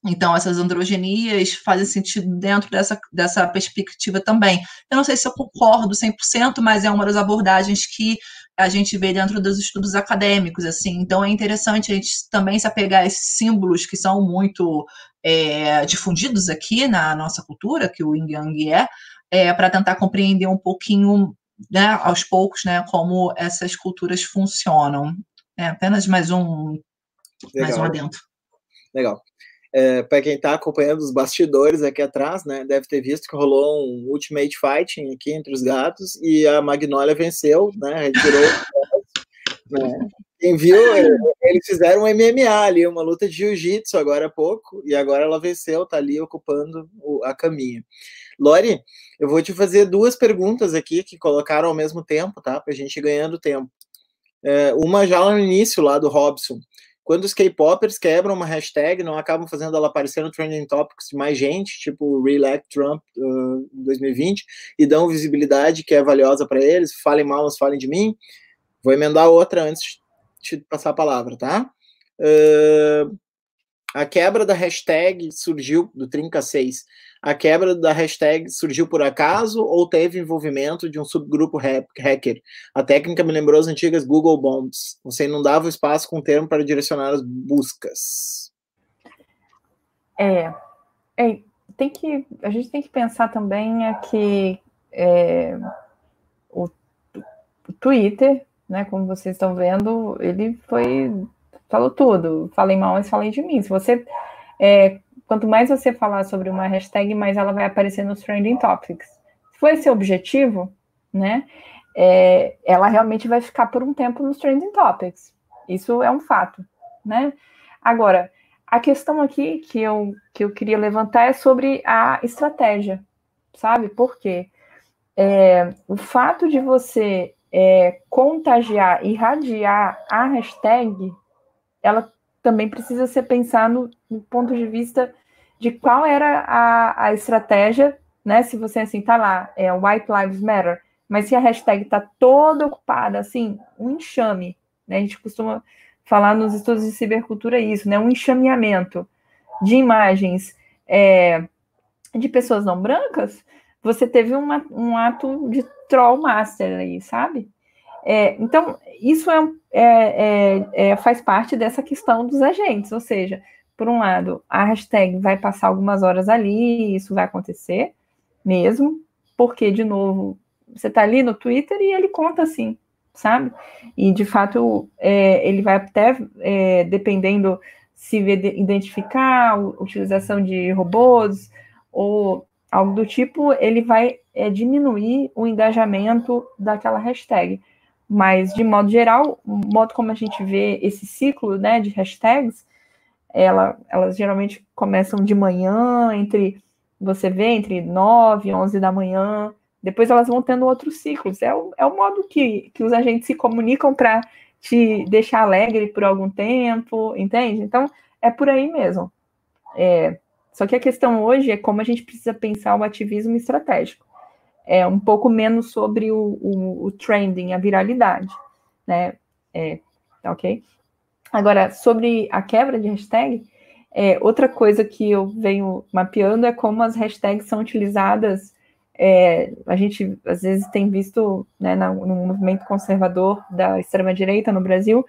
então, essas androgenias fazem sentido dentro dessa, dessa perspectiva também. Eu não sei se eu concordo 100%, mas é uma das abordagens que a gente vê dentro dos estudos acadêmicos, assim. Então, é interessante a gente também se apegar a esses símbolos que são muito é, difundidos aqui na nossa cultura, que o Yin Yang é, é para tentar compreender um pouquinho, né, aos poucos, né, como essas culturas funcionam. É apenas mais um, Legal. mais um adentro. Legal. É, para quem está acompanhando os bastidores aqui atrás, né, deve ter visto que rolou um Ultimate Fighting aqui entre os gatos e a Magnolia venceu, né, retirou. né. Quem viu, eles fizeram um MMA ali, uma luta de jiu-jitsu agora há pouco, e agora ela venceu, tá ali ocupando a caminha. Lori, eu vou te fazer duas perguntas aqui que colocaram ao mesmo tempo, tá? Pra gente ir ganhando tempo. É, uma já no início lá do Robson. Quando os K-popers quebram uma hashtag, não acabam fazendo ela aparecer no Trending Topics de mais gente, tipo Re-elect Trump uh, 2020, e dão visibilidade que é valiosa para eles, falem mal, mas falem de mim. Vou emendar outra antes de passar a palavra, tá? Uh, a quebra da hashtag surgiu do Trinca 6 a quebra da hashtag surgiu por acaso ou teve envolvimento de um subgrupo hacker? A técnica me lembrou as antigas Google Bombs. Você inundava o espaço com o termo para direcionar as buscas. É, é tem que, a gente tem que pensar também é que é, o, o Twitter, né, como vocês estão vendo, ele foi falou tudo. Falei mal, mas falei de mim. Se você é, quanto mais você falar sobre uma hashtag, mais ela vai aparecer nos trending topics. Se for esse o objetivo, né, é, ela realmente vai ficar por um tempo nos trending topics. Isso é um fato, né? Agora, a questão aqui que eu, que eu queria levantar é sobre a estratégia, sabe? Por quê? É, o fato de você é, contagiar, irradiar a hashtag, ela também precisa ser pensado no ponto de vista de qual era a, a estratégia, né? Se você assim tá lá, é White Lives Matter, mas se a hashtag tá toda ocupada, assim, um enxame, né? A gente costuma falar nos estudos de cibercultura isso, né? Um enxameamento de imagens é, de pessoas não brancas, você teve uma, um ato de troll master aí, sabe? É, então, isso é, é, é, é, faz parte dessa questão dos agentes, ou seja, por um lado, a hashtag vai passar algumas horas ali, isso vai acontecer mesmo, porque, de novo, você está ali no Twitter e ele conta assim, sabe? E, de fato, é, ele vai até, é, dependendo se identificar, utilização de robôs ou algo do tipo, ele vai é, diminuir o engajamento daquela hashtag. Mas, de modo geral, o modo como a gente vê esse ciclo né, de hashtags, ela, elas geralmente começam de manhã, entre você vê, entre 9 e 11 da manhã, depois elas vão tendo outros ciclos. É o, é o modo que, que os agentes se comunicam para te deixar alegre por algum tempo, entende? Então, é por aí mesmo. É, só que a questão hoje é como a gente precisa pensar o ativismo estratégico é um pouco menos sobre o, o, o trending, a viralidade, né? É, ok? Agora, sobre a quebra de hashtag, é, outra coisa que eu venho mapeando é como as hashtags são utilizadas. É, a gente às vezes tem visto né, no, no movimento conservador da extrema-direita no Brasil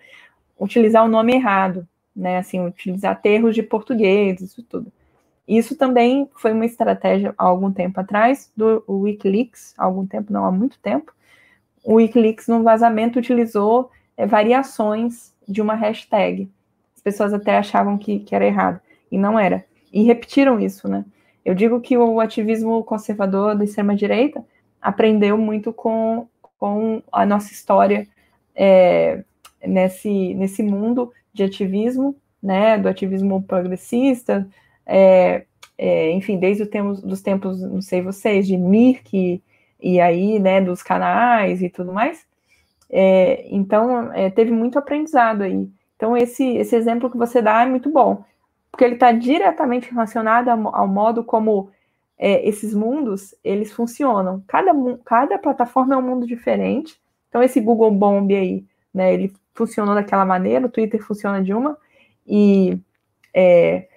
utilizar o nome errado, né? Assim, utilizar termos de português, isso tudo. Isso também foi uma estratégia há algum tempo atrás do Wikileaks, há algum tempo, não há muito tempo. O Wikileaks, no vazamento, utilizou é, variações de uma hashtag. As pessoas até achavam que, que era errado, e não era. E repetiram isso, né? Eu digo que o ativismo conservador da extrema-direita aprendeu muito com, com a nossa história é, nesse, nesse mundo de ativismo, né, do ativismo progressista, é, é, enfim, desde o tempos, dos tempos, não sei vocês, de Mirk e aí, né, dos canais e tudo mais. É, então, é, teve muito aprendizado aí. Então, esse, esse exemplo que você dá é muito bom, porque ele está diretamente relacionado ao, ao modo como é, esses mundos, eles funcionam. Cada, cada plataforma é um mundo diferente. Então, esse Google Bomb aí, né, ele funcionou daquela maneira, o Twitter funciona de uma, e é,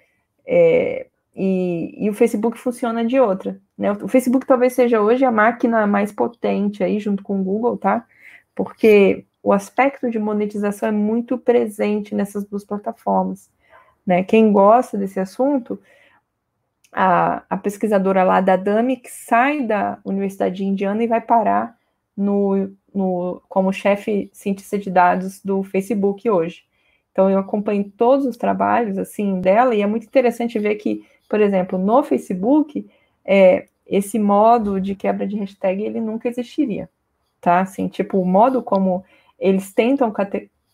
é, e, e, o Facebook funciona de outra. Né? O Facebook talvez seja hoje a máquina mais potente aí, junto com o Google, tá? Porque o aspecto de monetização é muito presente nessas duas plataformas. Né? Quem gosta desse assunto, a, a pesquisadora lá da DAMI, que sai da Universidade Indiana e vai parar no, no, como chefe cientista de dados do Facebook hoje. Então eu acompanho todos os trabalhos assim dela e é muito interessante ver que, por exemplo, no Facebook, é, esse modo de quebra de hashtag ele nunca existiria, tá? Assim, tipo o modo como eles tentam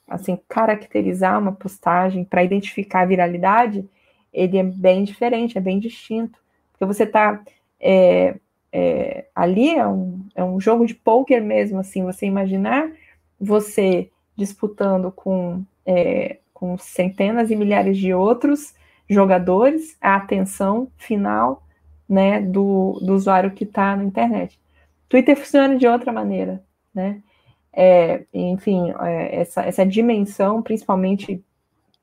assim caracterizar uma postagem para identificar a viralidade, ele é bem diferente, é bem distinto, porque você está é, é, ali é um, é um jogo de poker mesmo, assim, você imaginar você disputando com é, com centenas e milhares de outros jogadores a atenção final né, do, do usuário que está na internet. Twitter funciona de outra maneira, né? É, enfim, é, essa, essa dimensão, principalmente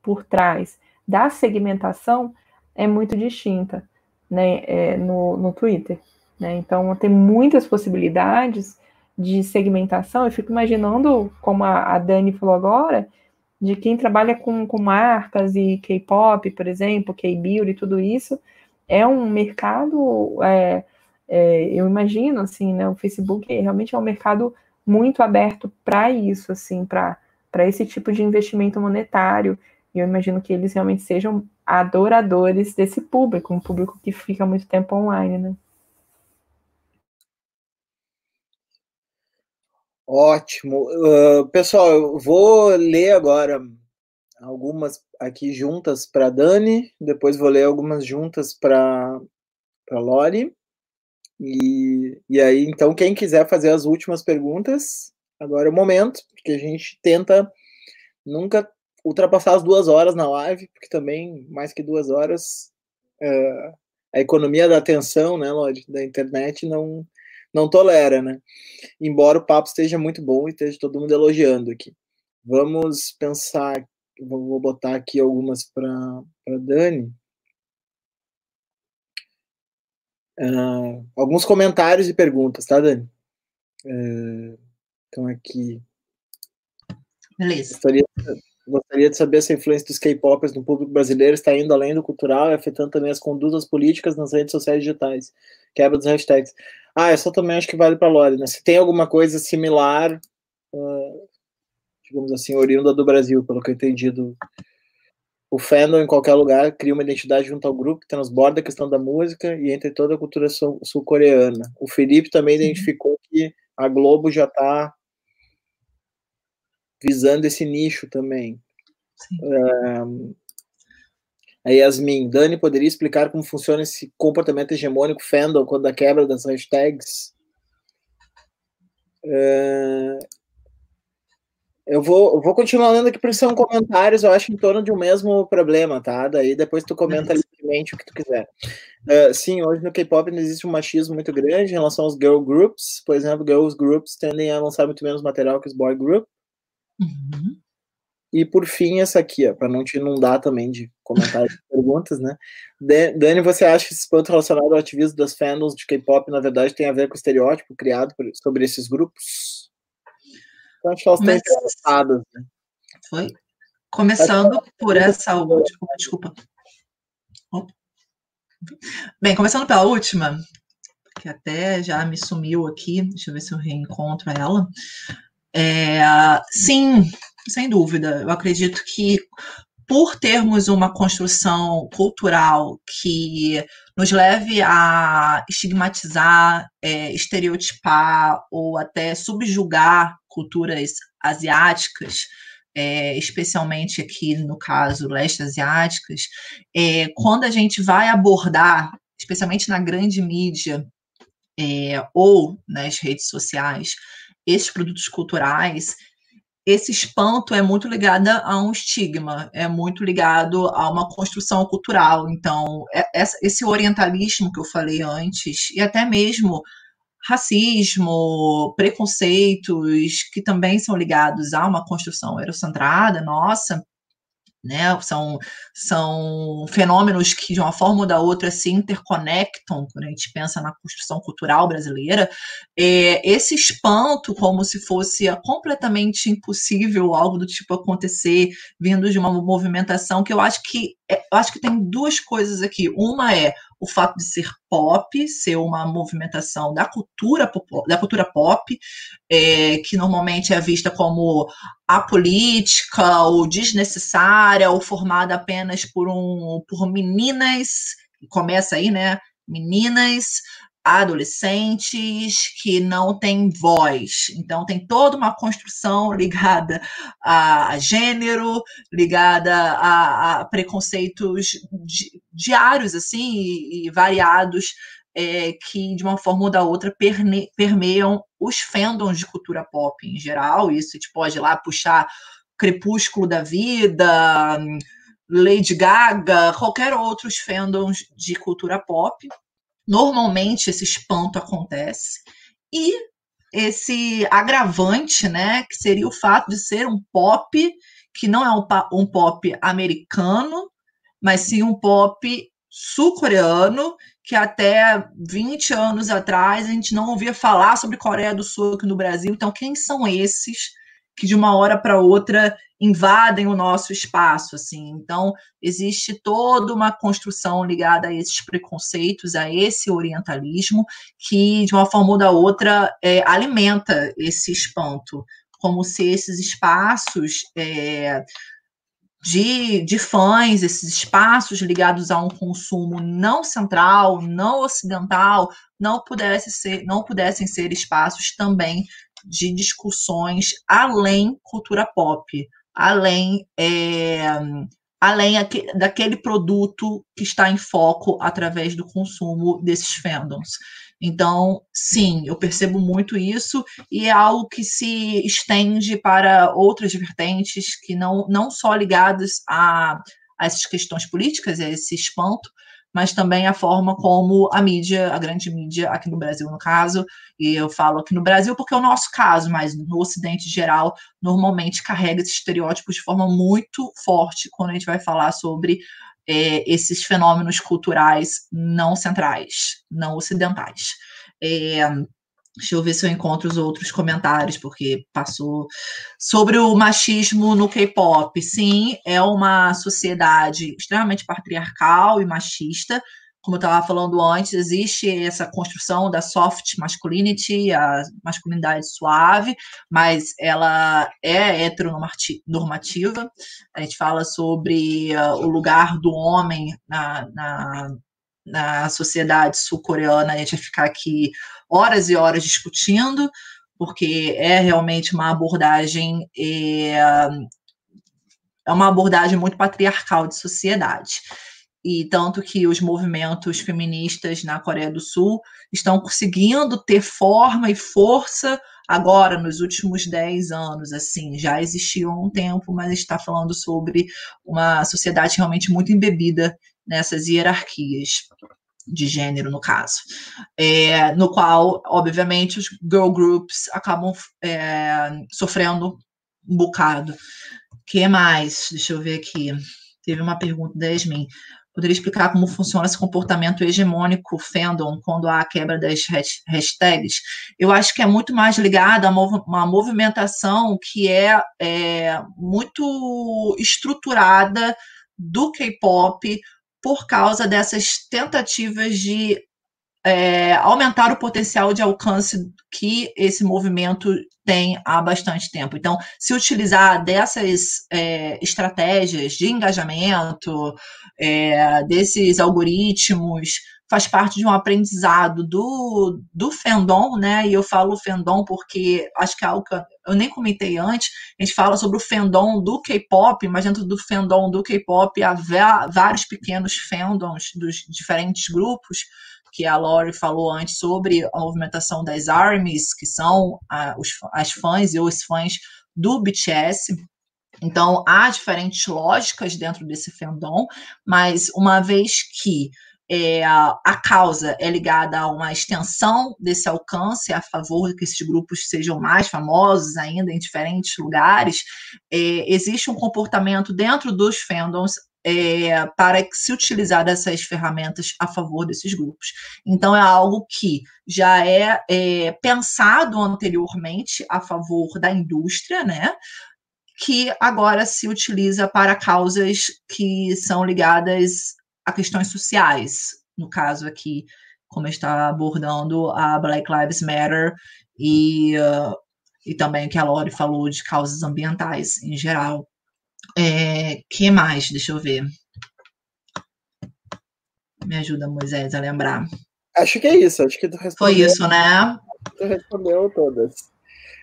por trás da segmentação, é muito distinta né, é, no, no Twitter. Né? Então, tem muitas possibilidades de segmentação. Eu fico imaginando, como a, a Dani falou agora, de quem trabalha com, com marcas e K-pop, por exemplo, K-beauty, tudo isso, é um mercado, é, é, eu imagino, assim, né, o Facebook realmente é um mercado muito aberto para isso, assim, para esse tipo de investimento monetário, e eu imagino que eles realmente sejam adoradores desse público, um público que fica muito tempo online, né. Ótimo. Uh, pessoal, eu vou ler agora algumas aqui juntas para Dani, depois vou ler algumas juntas para Lori. E, e aí, então, quem quiser fazer as últimas perguntas, agora é o momento, porque a gente tenta nunca ultrapassar as duas horas na live, porque também, mais que duas horas, uh, a economia da atenção, né, Lori, da internet não não tolera, né? Embora o papo esteja muito bom e esteja todo mundo elogiando aqui. Vamos pensar, vou botar aqui algumas para Dani. Uh, alguns comentários e perguntas, tá, Dani? Uh, então, aqui. Beleza. Gostaria, gostaria de saber se a influência dos K-popers no público brasileiro está indo além do cultural e afetando também as condutas políticas nas redes sociais digitais. Quebra dos hashtags. Ah, essa também acho que vale para a Lore, né? Se tem alguma coisa similar, uh, digamos assim, oriunda do Brasil, pelo que eu entendi do, o fandom em qualquer lugar cria uma identidade junto ao grupo que transborda a questão da música e entre toda a cultura sul-coreana. O Felipe também uhum. identificou que a Globo já está visando esse nicho também. Um, a Yasmin, Dani, poderia explicar como funciona esse comportamento hegemônico fandom quando a quebra das hashtags? Uh, eu vou, eu vou continuar lendo aqui porque são comentários, eu acho, em torno de um mesmo problema, tá? Daí depois tu comenta livremente o que tu quiser. Uh, sim, hoje no K-pop existe um machismo muito grande em relação aos girl groups. Por exemplo, girls groups tendem a lançar muito menos material que os boy group. Uhum. E por fim, essa aqui, para não te inundar também de comentários e perguntas, né? Dani, você acha que esse ponto relacionado ao ativismo das fandoms de K-pop, na verdade, tem a ver com o estereótipo criado por, sobre esses grupos? Eu acho que elas estão interessadas, né? Foi? Começando por essa última, desculpa. Bem, começando pela última, que até já me sumiu aqui, deixa eu ver se eu reencontro ela. É, sim, sem dúvida. Eu acredito que por termos uma construção cultural que nos leve a estigmatizar, é, estereotipar ou até subjugar culturas asiáticas, é, especialmente aqui no caso leste asiáticas, é, quando a gente vai abordar, especialmente na grande mídia é, ou nas redes sociais, esses produtos culturais, esse espanto é muito ligado a um estigma, é muito ligado a uma construção cultural. Então, é, esse orientalismo que eu falei antes, e até mesmo racismo, preconceitos, que também são ligados a uma construção eurocentrada nossa, né? São, são fenômenos que, de uma forma ou da outra, se interconectam quando a gente pensa na construção cultural brasileira. É, esse espanto, como se fosse completamente impossível algo do tipo acontecer, vindo de uma movimentação que eu acho que é, eu acho que tem duas coisas aqui. Uma é o fato de ser pop, ser uma movimentação da cultura, da cultura pop, é, que normalmente é vista como apolítica ou desnecessária ou formada apenas por um por meninas, começa aí, né? Meninas adolescentes que não têm voz. Então, tem toda uma construção [LAUGHS] ligada a, gênero, ligada a, a preconceitos di, diários, assim, e, e variados, é, que, de uma forma ou da outra, perne, permeiam os fandoms de cultura pop em geral. Isso a gente pode ir lá puxar Crepúsculo da Vida, Lady Gaga, qualquer outros fandoms de cultura pop Normalmente esse espanto acontece e esse agravante, né, que seria o fato de ser um pop que não é um, um pop americano, mas sim um pop sul-coreano, que até 20 anos atrás a gente não ouvia falar sobre Coreia do Sul aqui no Brasil. Então, quem são esses que de uma hora para outra invadem o nosso espaço, assim. Então, existe toda uma construção ligada a esses preconceitos, a esse orientalismo, que, de uma forma ou da outra, é, alimenta esse espanto, como se esses espaços é, de, de fãs, esses espaços ligados a um consumo não central, não ocidental, não, pudesse ser, não pudessem ser espaços também de discussões além cultura pop, além é, além daquele produto que está em foco através do consumo desses fandoms. Então, sim, eu percebo muito isso e é algo que se estende para outras vertentes que não, não só ligadas a, a essas questões políticas, a esse espanto, mas também a forma como a mídia, a grande mídia aqui no Brasil, no caso, e eu falo aqui no Brasil porque é o nosso caso, mas no Ocidente geral, normalmente carrega esses estereótipos de forma muito forte quando a gente vai falar sobre é, esses fenômenos culturais não centrais, não ocidentais. É, Deixa eu ver se eu encontro os outros comentários, porque passou. Sobre o machismo no K-pop. Sim, é uma sociedade extremamente patriarcal e machista. Como eu estava falando antes, existe essa construção da soft masculinity, a masculinidade suave, mas ela é heteronormativa. A gente fala sobre uh, o lugar do homem na, na, na sociedade sul-coreana. A gente vai ficar aqui horas e horas discutindo, porque é realmente uma abordagem é, é uma abordagem muito patriarcal de sociedade. E tanto que os movimentos feministas na Coreia do Sul estão conseguindo ter forma e força agora, nos últimos 10 anos, assim, já existiu há um tempo, mas está falando sobre uma sociedade realmente muito embebida nessas hierarquias de gênero, no caso, é, no qual, obviamente, os girl groups acabam é, sofrendo um bocado. que mais? Deixa eu ver aqui. Teve uma pergunta da Yasmin. Poderia explicar como funciona esse comportamento hegemônico fandom quando há a quebra das hashtags? Eu acho que é muito mais ligado a uma movimentação que é, é muito estruturada do K-pop por causa dessas tentativas de é, aumentar o potencial de alcance que esse movimento tem há bastante tempo. Então, se utilizar dessas é, estratégias de engajamento, é, desses algoritmos, faz parte de um aprendizado do, do fandom, né? E eu falo fandom porque acho que é algo que eu nem comentei antes. A gente fala sobre o fandom do K-pop, mas dentro do fandom do K-pop há vários pequenos fandoms dos diferentes grupos que a Lori falou antes sobre a movimentação das ARMYs, que são a, os, as fãs e os fãs do BTS. Então, há diferentes lógicas dentro desse fandom, mas uma vez que é, a causa é ligada a uma extensão desse alcance a favor de que esses grupos sejam mais famosos ainda em diferentes lugares, é, existe um comportamento dentro dos fandoms é, para se utilizar dessas ferramentas a favor desses grupos. Então, é algo que já é, é pensado anteriormente a favor da indústria, né? Que agora se utiliza para causas que são ligadas a questões sociais. No caso aqui, como está abordando a Black Lives Matter e, uh, e também o que a Lori falou de causas ambientais em geral. É, que mais? Deixa eu ver. Me ajuda, Moisés, a lembrar. Acho que é isso. Acho que tu respondeu. Foi isso, né? Tu respondeu todas.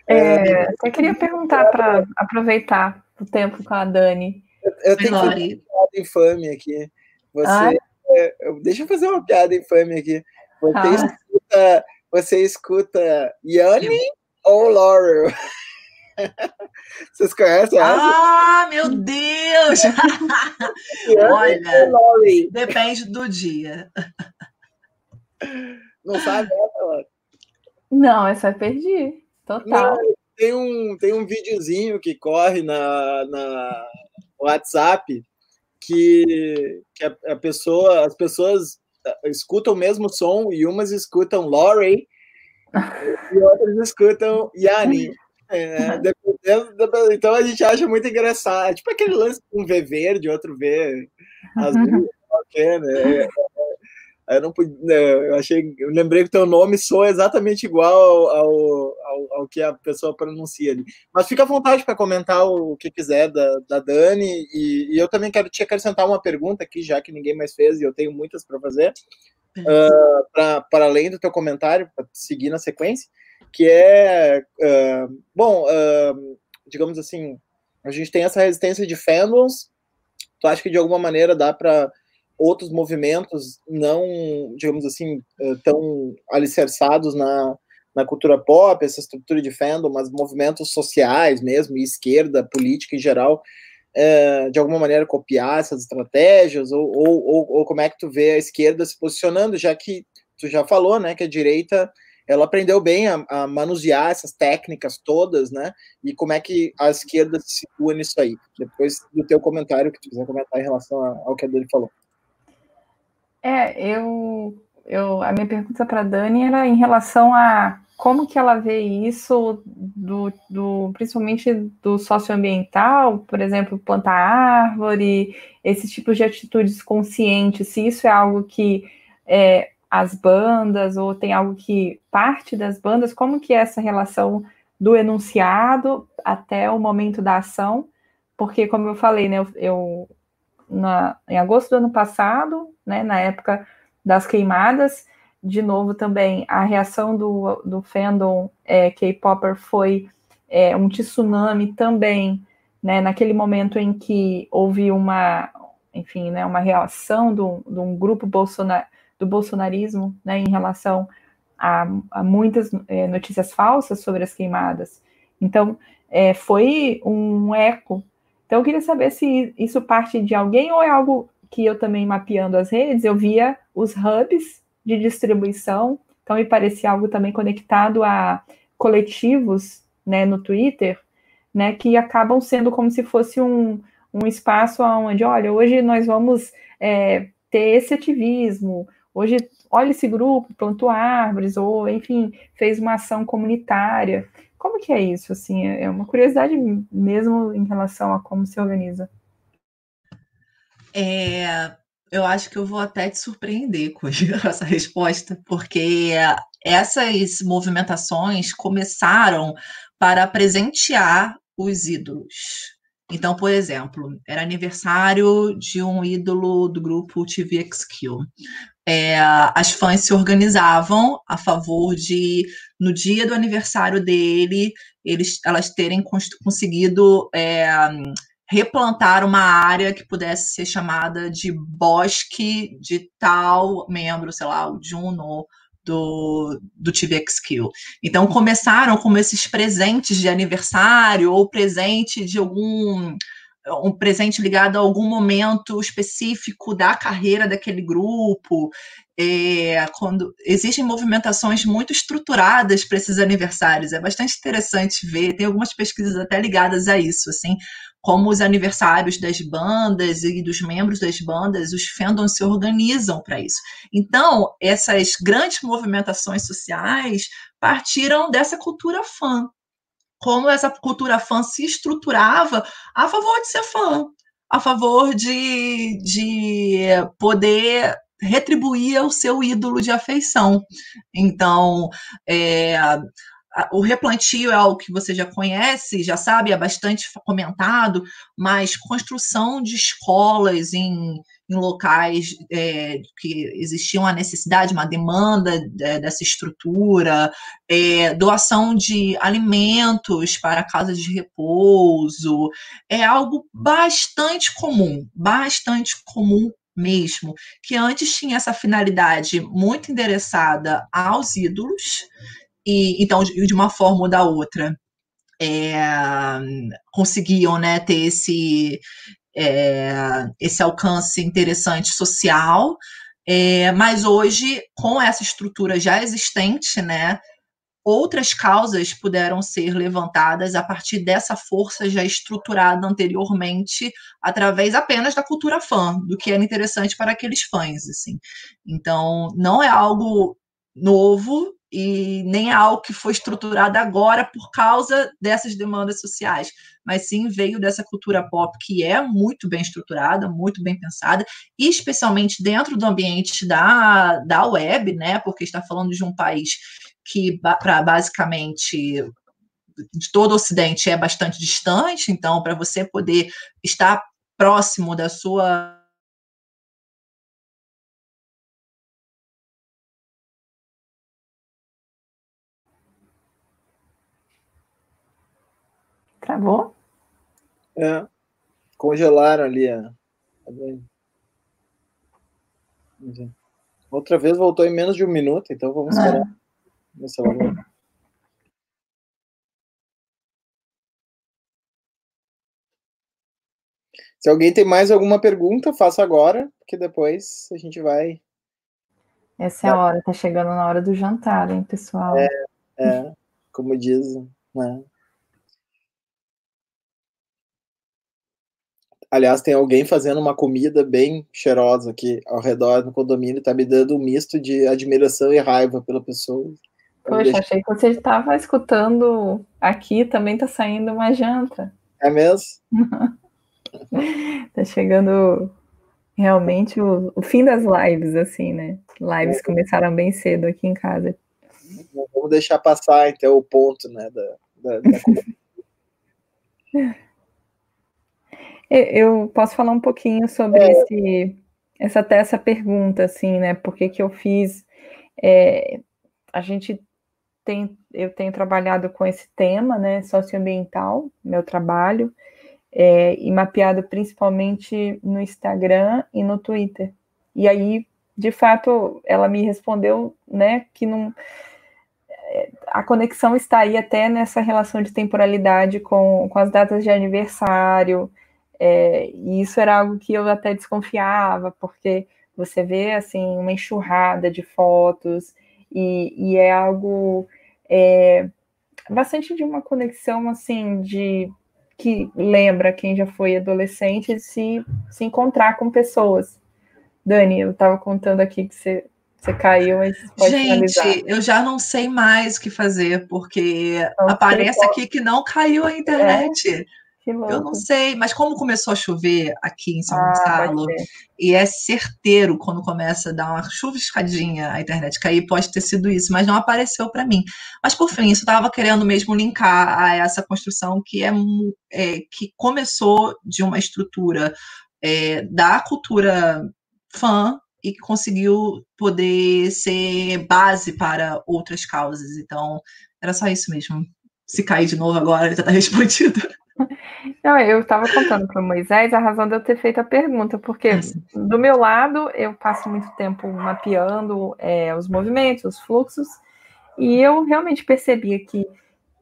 É, é eu queria perguntar para aproveitar o tempo com a Dani. Eu, eu tenho que fazer uma piada infame aqui. Você, é, deixa eu fazer uma piada infame aqui. Você ah. escuta, você escuta Yanni ou Laurel? Vocês conhecem essa? Ah, meu Deus! [LAUGHS] [LAUGHS] Olha, depende do dia. Não sabe essa, Não, essa eu perdi. Total. Não, tem, um, tem um videozinho que corre na, na WhatsApp que, que a, a pessoa, as pessoas eh, escutam o mesmo som e umas escutam Laurie [LAUGHS] e outras escutam Yanni. É, dependendo, então a gente acha muito engraçado. Tipo aquele lance com um V verde, outro V azul, [LAUGHS] qualquer, né? É, eu não pude, né, eu achei, eu lembrei que o teu nome soa exatamente igual ao, ao, ao, que a pessoa pronuncia ali. Mas fica à vontade para comentar o que quiser da, da Dani, e, e, eu também quero te acrescentar uma pergunta aqui, já que ninguém mais fez, e eu tenho muitas para fazer, uh, para além do teu comentário, para seguir na sequência que é, uh, bom, uh, digamos assim, a gente tem essa resistência de fandoms, tu acha que de alguma maneira dá para outros movimentos não, digamos assim, uh, tão alicerçados na, na cultura pop, essa estrutura de fandom, mas movimentos sociais mesmo, esquerda, política em geral, de alguma maneira copiar essas estratégias, ou, ou, ou, como é que tu vê a esquerda se posicionando, já que tu já falou, né, que a direita ela aprendeu bem a, a, manusear essas técnicas todas, né? E como é que a esquerda se situa nisso aí? Depois do teu comentário, que tu quiser comentar em relação ao que a Dani falou. É, eu, eu a minha pergunta para Dani era em relação a como que ela vê isso do, do principalmente do socioambiental, por exemplo, plantar árvore, esses tipos de atitudes conscientes, se isso é algo que é, as bandas ou tem algo que parte das bandas, como que é essa relação do enunciado até o momento da ação? Porque, como eu falei, né, eu, eu na, em agosto do ano passado, né, na época das queimadas, de novo também a reação do, do fandom é, K-Popper foi é, um tsunami também, né, naquele momento em que houve uma, enfim, né, uma reação de um grupo bolsonar, do bolsonarismo né, em relação a, a muitas é, notícias falsas sobre as queimadas. Então, é, foi um eco. Então, eu queria saber se isso parte de alguém ou é algo que eu também mapeando as redes, eu via os hubs de distribuição. Então, me parecia algo também conectado a coletivos né, no Twitter, né, que acabam sendo como se fosse um, um espaço onde, olha, hoje nós vamos é, ter esse ativismo, hoje, olha esse grupo, plantou árvores, ou, enfim, fez uma ação comunitária. Como que é isso? Assim, é uma curiosidade mesmo em relação a como se organiza. É, eu acho que eu vou até te surpreender com [LAUGHS] essa resposta, porque essas movimentações começaram para presentear os ídolos. Então, por exemplo, era aniversário de um ídolo do grupo TVXQ. É, as fãs se organizavam a favor de, no dia do aniversário dele, eles, elas terem conseguido é, replantar uma área que pudesse ser chamada de bosque de tal membro, sei lá, o Juno do, do TVXQ. Então começaram como esses presentes de aniversário ou presente de algum um presente ligado a algum momento específico da carreira daquele grupo. É, quando existem movimentações muito estruturadas para esses aniversários, é bastante interessante ver. Tem algumas pesquisas até ligadas a isso, assim, como os aniversários das bandas e dos membros das bandas, os fandoms se organizam para isso. Então, essas grandes movimentações sociais partiram dessa cultura fã, como essa cultura fã se estruturava a favor de ser fã, a favor de, de poder retribuir o seu ídolo de afeição. Então, é, o replantio é algo que você já conhece, já sabe, é bastante comentado, mas construção de escolas em, em locais é, que existia uma necessidade, uma demanda é, dessa estrutura, é, doação de alimentos para casas de repouso, é algo bastante comum, bastante comum mesmo, que antes tinha essa finalidade muito endereçada aos ídolos, e então de uma forma ou da outra é, conseguiam né, ter esse, é, esse alcance interessante social, é, mas hoje, com essa estrutura já existente, né, outras causas puderam ser levantadas a partir dessa força já estruturada anteriormente, através apenas da cultura fã, do que era interessante para aqueles fãs. Assim. Então, não é algo novo, e nem é algo que foi estruturado agora por causa dessas demandas sociais, mas sim veio dessa cultura pop que é muito bem estruturada, muito bem pensada, e especialmente dentro do ambiente da, da web, né? Porque está falando de um país que, para basicamente de todo o Ocidente é bastante distante, então, para você poder estar próximo da sua Travou? É. Congelaram ali a. Outra vez voltou em menos de um minuto, então vamos esperar. Ah. Se alguém tem mais alguma pergunta, faça agora, porque depois a gente vai. Essa é a hora, tá chegando na hora do jantar, hein, pessoal? É, é como diz, né? Aliás, tem alguém fazendo uma comida bem cheirosa aqui ao redor do condomínio, tá me dando um misto de admiração e raiva pela pessoa. Poxa, deixa... achei que você estava escutando aqui, também tá saindo uma janta. É mesmo? [LAUGHS] tá chegando realmente o, o, fim das lives, assim, né? Lives começaram bem cedo aqui em casa. Vamos deixar passar, então, o ponto, né, da, da, da... [LAUGHS] Eu posso falar um pouquinho sobre é. esse, essa até essa pergunta, assim, né? Por que, que eu fiz? É, a gente tem, eu tenho trabalhado com esse tema, né? Socioambiental, meu trabalho, é, e mapeado principalmente no Instagram e no Twitter. E aí, de fato, ela me respondeu, né? Que não é, a conexão está aí até nessa relação de temporalidade com, com as datas de aniversário, é, e isso era algo que eu até desconfiava, porque você vê assim uma enxurrada de fotos e, e é algo é, bastante de uma conexão assim de que lembra quem já foi adolescente de se, se encontrar com pessoas. Dani, eu estava contando aqui que você, você caiu, mas pode Gente, finalizar. eu já não sei mais o que fazer, porque então, aparece aqui que não caiu a internet. É. Eu não sei, mas como começou a chover aqui em São ah, Gonçalo, e é certeiro quando começa a dar uma chuviscadinha a internet cair, pode ter sido isso, mas não apareceu para mim. Mas por fim, isso estava querendo mesmo linkar a essa construção que é, é que começou de uma estrutura é, da cultura fã e que conseguiu poder ser base para outras causas. Então, era só isso mesmo. Se cair de novo agora, já está [LAUGHS] respondido. Não, eu estava contando para o Moisés a razão de eu ter feito a pergunta, porque do meu lado eu passo muito tempo mapeando é, os movimentos, os fluxos, e eu realmente percebia que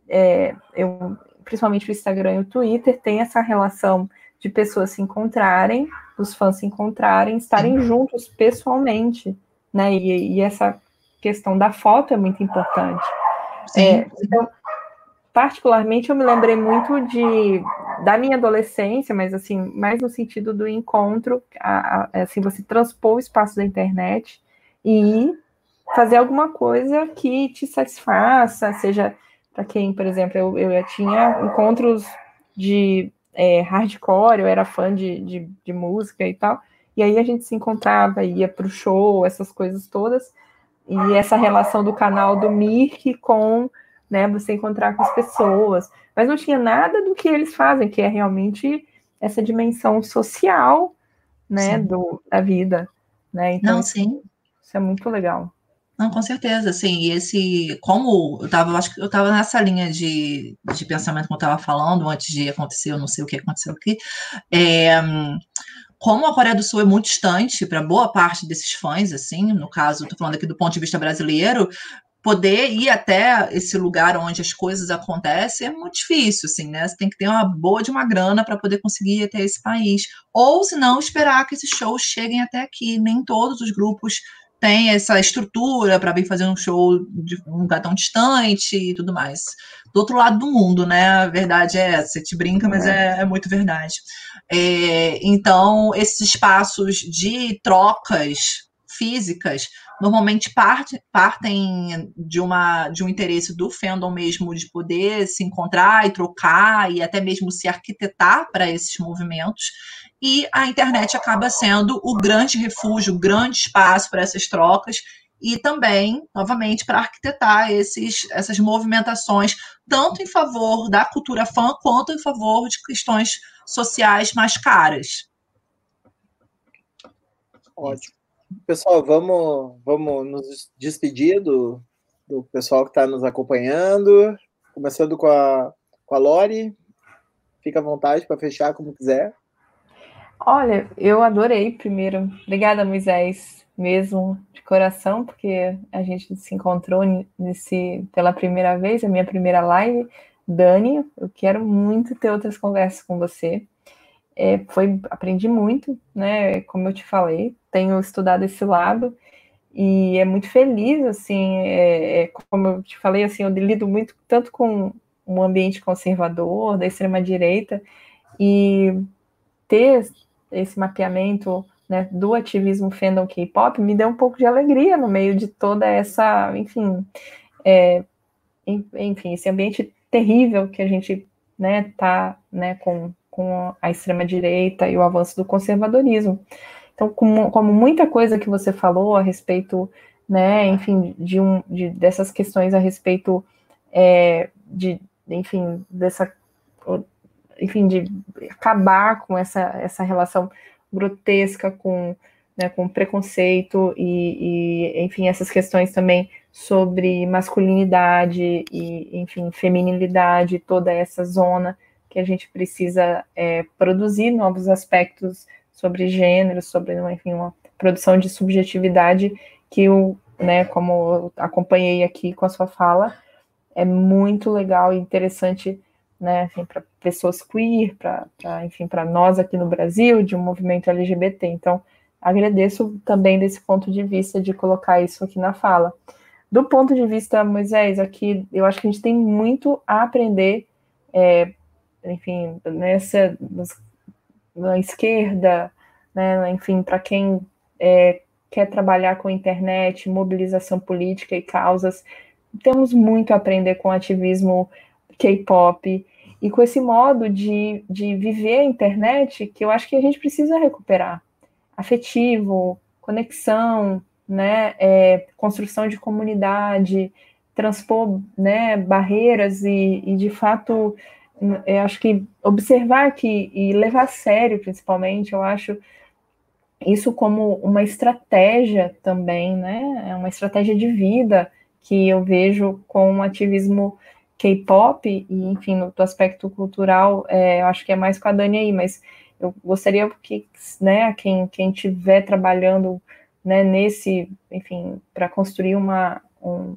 é, eu, principalmente o Instagram e o Twitter, tem essa relação de pessoas se encontrarem, os fãs se encontrarem, estarem juntos pessoalmente, né? E, e essa questão da foto é muito importante. É, então, particularmente eu me lembrei muito de da minha adolescência, mas assim, mais no sentido do encontro, a, a, assim, você transpor o espaço da internet e fazer alguma coisa que te satisfaça, seja para quem, por exemplo, eu, eu tinha encontros de é, hardcore, eu era fã de, de, de, música e tal, e aí a gente se encontrava, ia para o show, essas coisas todas, e essa relação do canal do Mirk com né? Você encontrar com as pessoas, mas não tinha nada do que eles fazem, que é realmente essa dimensão social, né, do, da vida, né? Então, não, sim. Isso é muito legal. Não, com certeza, sim. E esse, como eu estava, acho que eu estava nessa linha de, de pensamento que eu estava falando antes de acontecer, eu não sei o que aconteceu aqui. É, como a Coreia do Sul é muito distante para boa parte desses fãs, assim, no caso, estou falando aqui do ponto de vista brasileiro, poder ir até esse lugar onde as coisas acontecem é muito difícil, assim, né? Você tem que ter uma boa de uma grana para poder conseguir ir até esse país. Ou, se não, esperar que esses shows cheguem até aqui. Nem todos os grupos têm essa estrutura para vir fazer um show de um lugar tão distante e tudo mais. Do outro lado do mundo, né? A verdade é essa. Você te brinca, mas é, é, é muito verdade. É, então, esses espaços de trocas físicas normalmente parte, partem de, uma, de um interesse do fandom mesmo de poder se encontrar e trocar e até mesmo se arquitetar para esses movimentos. E a internet acaba sendo o grande refúgio, o grande espaço para essas trocas e também, novamente, para arquitetar esses, essas movimentações, tanto em favor da cultura fã, quanto em favor de questões sociais mais caras. Ótimo. Pessoal, vamos, vamos nos despedir do, do pessoal que está nos acompanhando. Começando com a, com a Lori. Fica à vontade para fechar como quiser. Olha, eu adorei primeiro. Obrigada, Moisés, mesmo de coração, porque a gente se encontrou nesse, pela primeira vez, a minha primeira live. Dani, eu quero muito ter outras conversas com você. É, foi, aprendi muito, né? Como eu te falei, tenho estudado esse lado e é muito feliz, assim, é, é, como eu te falei, assim, eu lido muito tanto com um ambiente conservador, da extrema direita, e ter esse mapeamento né, do ativismo fandom K-pop me deu um pouco de alegria no meio de toda essa, enfim, é, enfim, esse ambiente terrível que a gente né, tá né, com, com a extrema-direita e o avanço do conservadorismo. Então, como, como, muita coisa que você falou a respeito, né, enfim, de, um, de dessas questões a respeito é, de, enfim, dessa, enfim, de acabar com essa, essa relação grotesca com, né, com preconceito e, e, enfim, essas questões também sobre masculinidade e, enfim, feminilidade, toda essa zona que a gente precisa é, produzir novos aspectos sobre gênero, sobre, enfim, uma produção de subjetividade que eu, né, como eu acompanhei aqui com a sua fala, é muito legal e interessante né, para pessoas queer, para, enfim, para nós aqui no Brasil, de um movimento LGBT. Então, agradeço também desse ponto de vista de colocar isso aqui na fala. Do ponto de vista, Moisés, aqui eu acho que a gente tem muito a aprender, é, enfim, nessa na esquerda, né, enfim, para quem é, quer trabalhar com internet, mobilização política e causas, temos muito a aprender com ativismo K-pop e com esse modo de, de viver a internet que eu acho que a gente precisa recuperar. Afetivo, conexão, né, é, construção de comunidade, transpor né, barreiras e, e de fato, eu acho que observar que e levar a sério, principalmente, eu acho isso como uma estratégia também, né, é uma estratégia de vida que eu vejo com o ativismo K-pop, e enfim, no aspecto cultural, é, eu acho que é mais com a Dani aí, mas eu gostaria que, né, quem quem trabalhando, né, nesse, enfim, para construir uma, um,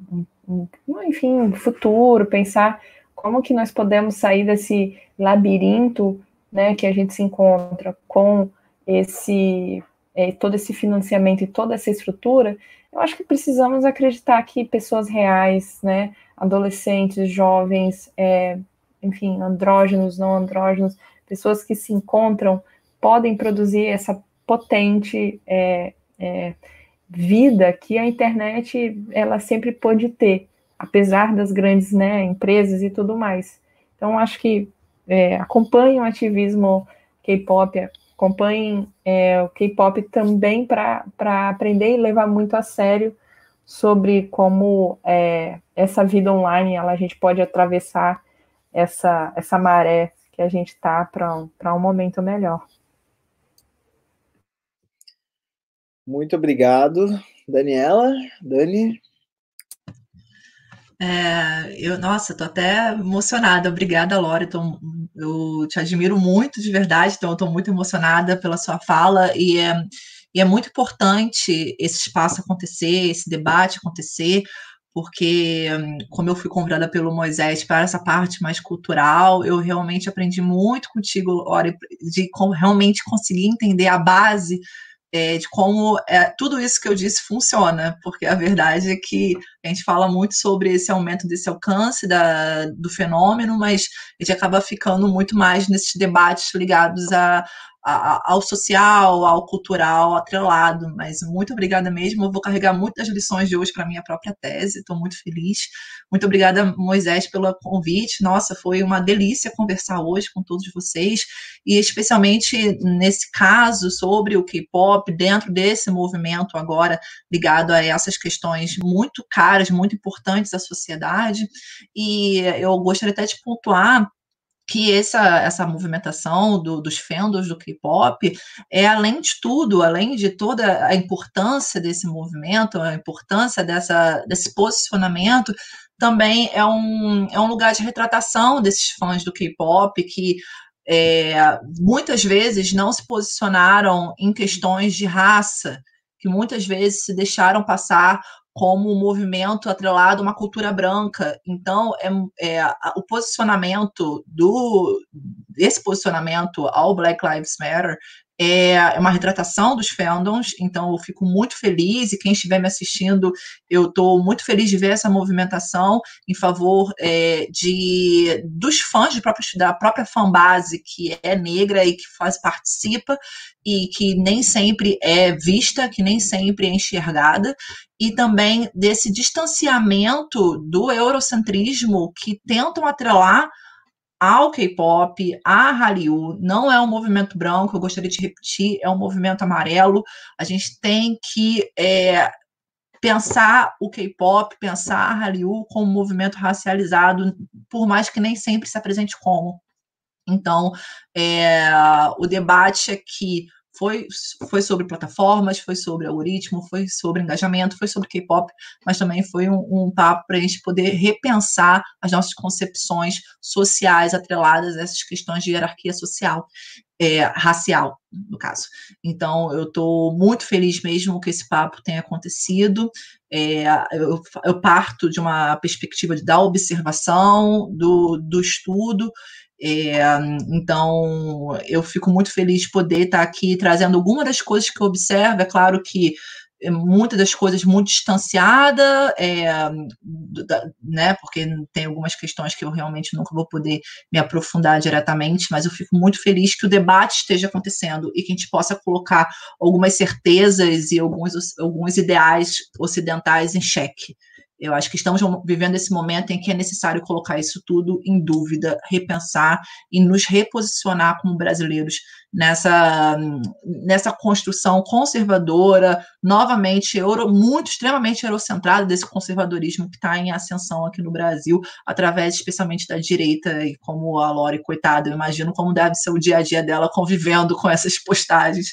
um, enfim, um futuro, pensar como que nós podemos sair desse labirinto, né, que a gente se encontra com esse, é, todo esse financiamento e toda essa estrutura, eu acho que precisamos acreditar que pessoas reais, né, adolescentes, jovens, é, enfim, andrógenos, não andrógenos, pessoas que se encontram, podem produzir essa potente é, é, vida que a internet ela sempre pôde ter, apesar das grandes né, empresas e tudo mais. Então, acho que é, acompanhem o ativismo K-pop, acompanhem é, o K-pop também para aprender e levar muito a sério sobre como é, essa vida online ela, a gente pode atravessar essa, essa maré que a gente está para um, um momento melhor. Muito obrigado, Daniela. Dani? É, eu, nossa, tô até emocionada. Obrigada, Laura. Tô, eu te admiro muito, de verdade. Então, eu tô muito emocionada pela sua fala e é, e é muito importante esse espaço acontecer, esse debate acontecer, porque, como eu fui convidada pelo Moisés para essa parte mais cultural, eu realmente aprendi muito contigo, Laura, de realmente conseguir entender a base é, de como é, tudo isso que eu disse funciona, porque a verdade é que a gente fala muito sobre esse aumento desse alcance da, do fenômeno, mas a gente acaba ficando muito mais nesses debates ligados a, ao social, ao cultural atrelado. Mas muito obrigada mesmo. Eu vou carregar muitas lições de hoje para minha própria tese. Estou muito feliz. Muito obrigada, Moisés, pelo convite. Nossa, foi uma delícia conversar hoje com todos vocês e especialmente nesse caso sobre o K-pop dentro desse movimento agora ligado a essas questões muito caras, muito importantes à sociedade. E eu gostaria até de pontuar que essa, essa movimentação do, dos fandoms do K-pop é, além de tudo, além de toda a importância desse movimento, a importância dessa, desse posicionamento, também é um, é um lugar de retratação desses fãs do K-pop que é, muitas vezes não se posicionaram em questões de raça, que muitas vezes se deixaram passar como um movimento atrelado a uma cultura branca. Então, é, é, o posicionamento do esse posicionamento ao Black Lives Matter é uma retratação dos fandoms, então eu fico muito feliz, e quem estiver me assistindo, eu estou muito feliz de ver essa movimentação em favor é, de dos fãs da própria fanbase que é negra e que faz, participa e que nem sempre é vista, que nem sempre é enxergada, e também desse distanciamento do eurocentrismo que tentam atrelar ao K-pop, a Hallyu, não é um movimento branco, eu gostaria de repetir, é um movimento amarelo. A gente tem que é, pensar o K-pop, pensar a Hallyu como um movimento racializado, por mais que nem sempre se apresente como. Então, é, o debate aqui foi, foi sobre plataformas, foi sobre algoritmo, foi sobre engajamento, foi sobre K-pop, mas também foi um, um papo para a gente poder repensar as nossas concepções sociais atreladas a essas questões de hierarquia social, é, racial, no caso. Então, eu estou muito feliz mesmo que esse papo tenha acontecido. É, eu, eu, parto de uma perspectiva da observação, do, do estudo, é, então, eu fico muito feliz de poder estar aqui trazendo algumas das coisas que eu observo. É claro que é muitas das coisas muito distanciada, é, né, porque tem algumas questões que eu realmente nunca vou poder me aprofundar diretamente, mas eu fico muito feliz que o debate esteja acontecendo e que a gente possa colocar algumas certezas e alguns, alguns ideais ocidentais em xeque. Eu acho que estamos vivendo esse momento em que é necessário colocar isso tudo em dúvida, repensar e nos reposicionar como brasileiros nessa, nessa construção conservadora, novamente euro, muito extremamente eurocentrada desse conservadorismo que está em ascensão aqui no Brasil, através especialmente da direita, e como a Lori, coitada, eu imagino como deve ser o dia a dia dela convivendo com essas postagens,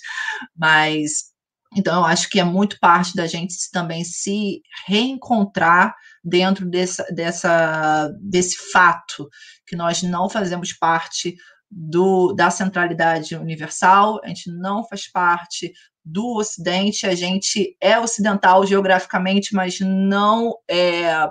mas então, eu acho que é muito parte da gente também se reencontrar dentro dessa, dessa, desse fato que nós não fazemos parte do, da centralidade universal, a gente não faz parte do Ocidente, a gente é ocidental geograficamente, mas não é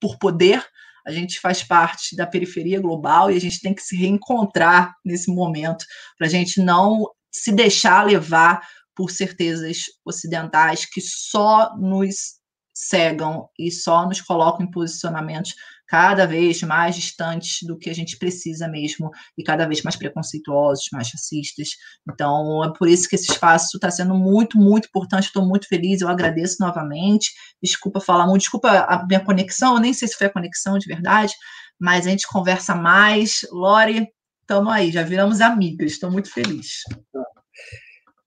por poder, a gente faz parte da periferia global e a gente tem que se reencontrar nesse momento para a gente não se deixar levar por certezas ocidentais que só nos cegam e só nos colocam em posicionamentos cada vez mais distantes do que a gente precisa mesmo e cada vez mais preconceituosos, mais racistas. Então, é por isso que esse espaço está sendo muito, muito importante. Estou muito feliz, eu agradeço novamente. Desculpa falar muito, desculpa a minha conexão, eu nem sei se foi a conexão de verdade, mas a gente conversa mais. Lore, estamos aí, já viramos amigas, estou muito feliz.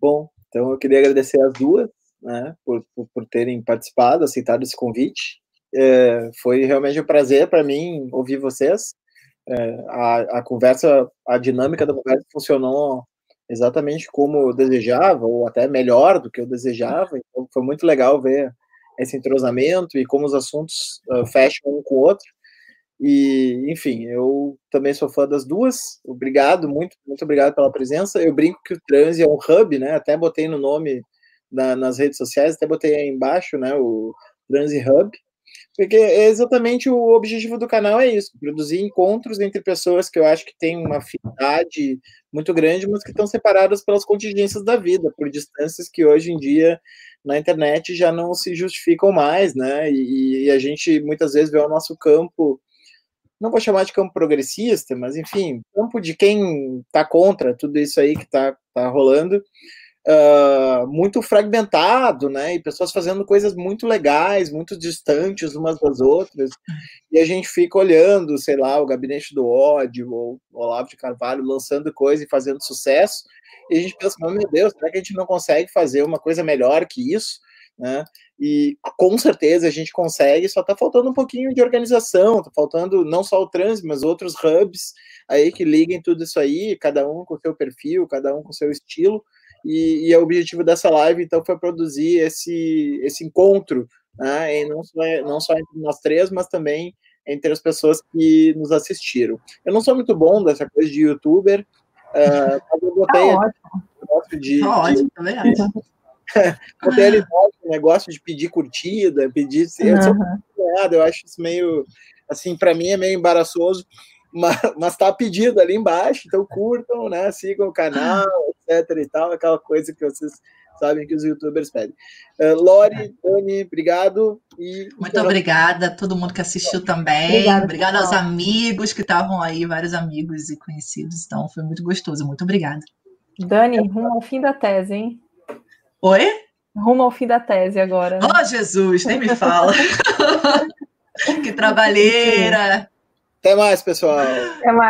Bom, então, eu queria agradecer as duas, né, por, por, por terem participado, aceitado esse convite. É, foi realmente um prazer para mim ouvir vocês. É, a, a conversa, a dinâmica da conversa funcionou exatamente como eu desejava, ou até melhor do que eu desejava. Então, foi muito legal ver esse entrosamento e como os assuntos uh, fecham um com o outro. E, enfim, eu também sou fã das duas. Obrigado, muito, muito obrigado pela presença. Eu brinco que o Transi é um hub, né? Até botei no nome na, nas redes sociais, até botei aí embaixo, né? O Transi Hub. Porque é exatamente o objetivo do canal é isso, produzir encontros entre pessoas que eu acho que têm uma afinidade muito grande, mas que estão separadas pelas contingências da vida, por distâncias que hoje em dia na internet já não se justificam mais, né? E, e a gente muitas vezes vê o nosso campo não vou chamar de campo progressista, mas enfim, campo de quem está contra tudo isso aí que está tá rolando, uh, muito fragmentado, né? E pessoas fazendo coisas muito legais, muito distantes umas das outras, e a gente fica olhando, sei lá, o Gabinete do Ódio, ou o Olavo de Carvalho lançando coisa e fazendo sucesso, e a gente pensa, meu Deus, será que a gente não consegue fazer uma coisa melhor que isso? Né? E com certeza a gente consegue, só está faltando um pouquinho de organização, está faltando não só o trans, mas outros hubs aí que liguem tudo isso aí, cada um com seu perfil, cada um com seu estilo. E, e o objetivo dessa live, então, foi produzir esse, esse encontro, né? Não, só, não só entre nós três, mas também entre as pessoas que nos assistiram. Eu não sou muito bom dessa coisa de youtuber, uh, mas eu botei. Tá ótimo. Eu de, tá ótimo, também acho. [LAUGHS] [LAUGHS] a realidade, o negócio de pedir curtida, pedir. Eu uhum. sou muito eu acho isso meio. Assim, para mim é meio embaraçoso, [LAUGHS] mas, mas tá pedido ali embaixo, então curtam, né? Sigam o canal, etc e tal, aquela coisa que vocês sabem que os youtubers pedem. Uh, Lori, Dani, obrigado. E Muito obrigada a todo mundo que assistiu também. Obrigada, obrigada aos amigos que estavam aí, vários amigos e conhecidos. Então, foi muito gostoso. Muito obrigada. Dani, rumo ao fim da tese, hein? Oi? Rumo ao fim da tese agora. Né? Oh, Jesus, nem me fala. [LAUGHS] que trabalheira. Até mais, pessoal. Até mais.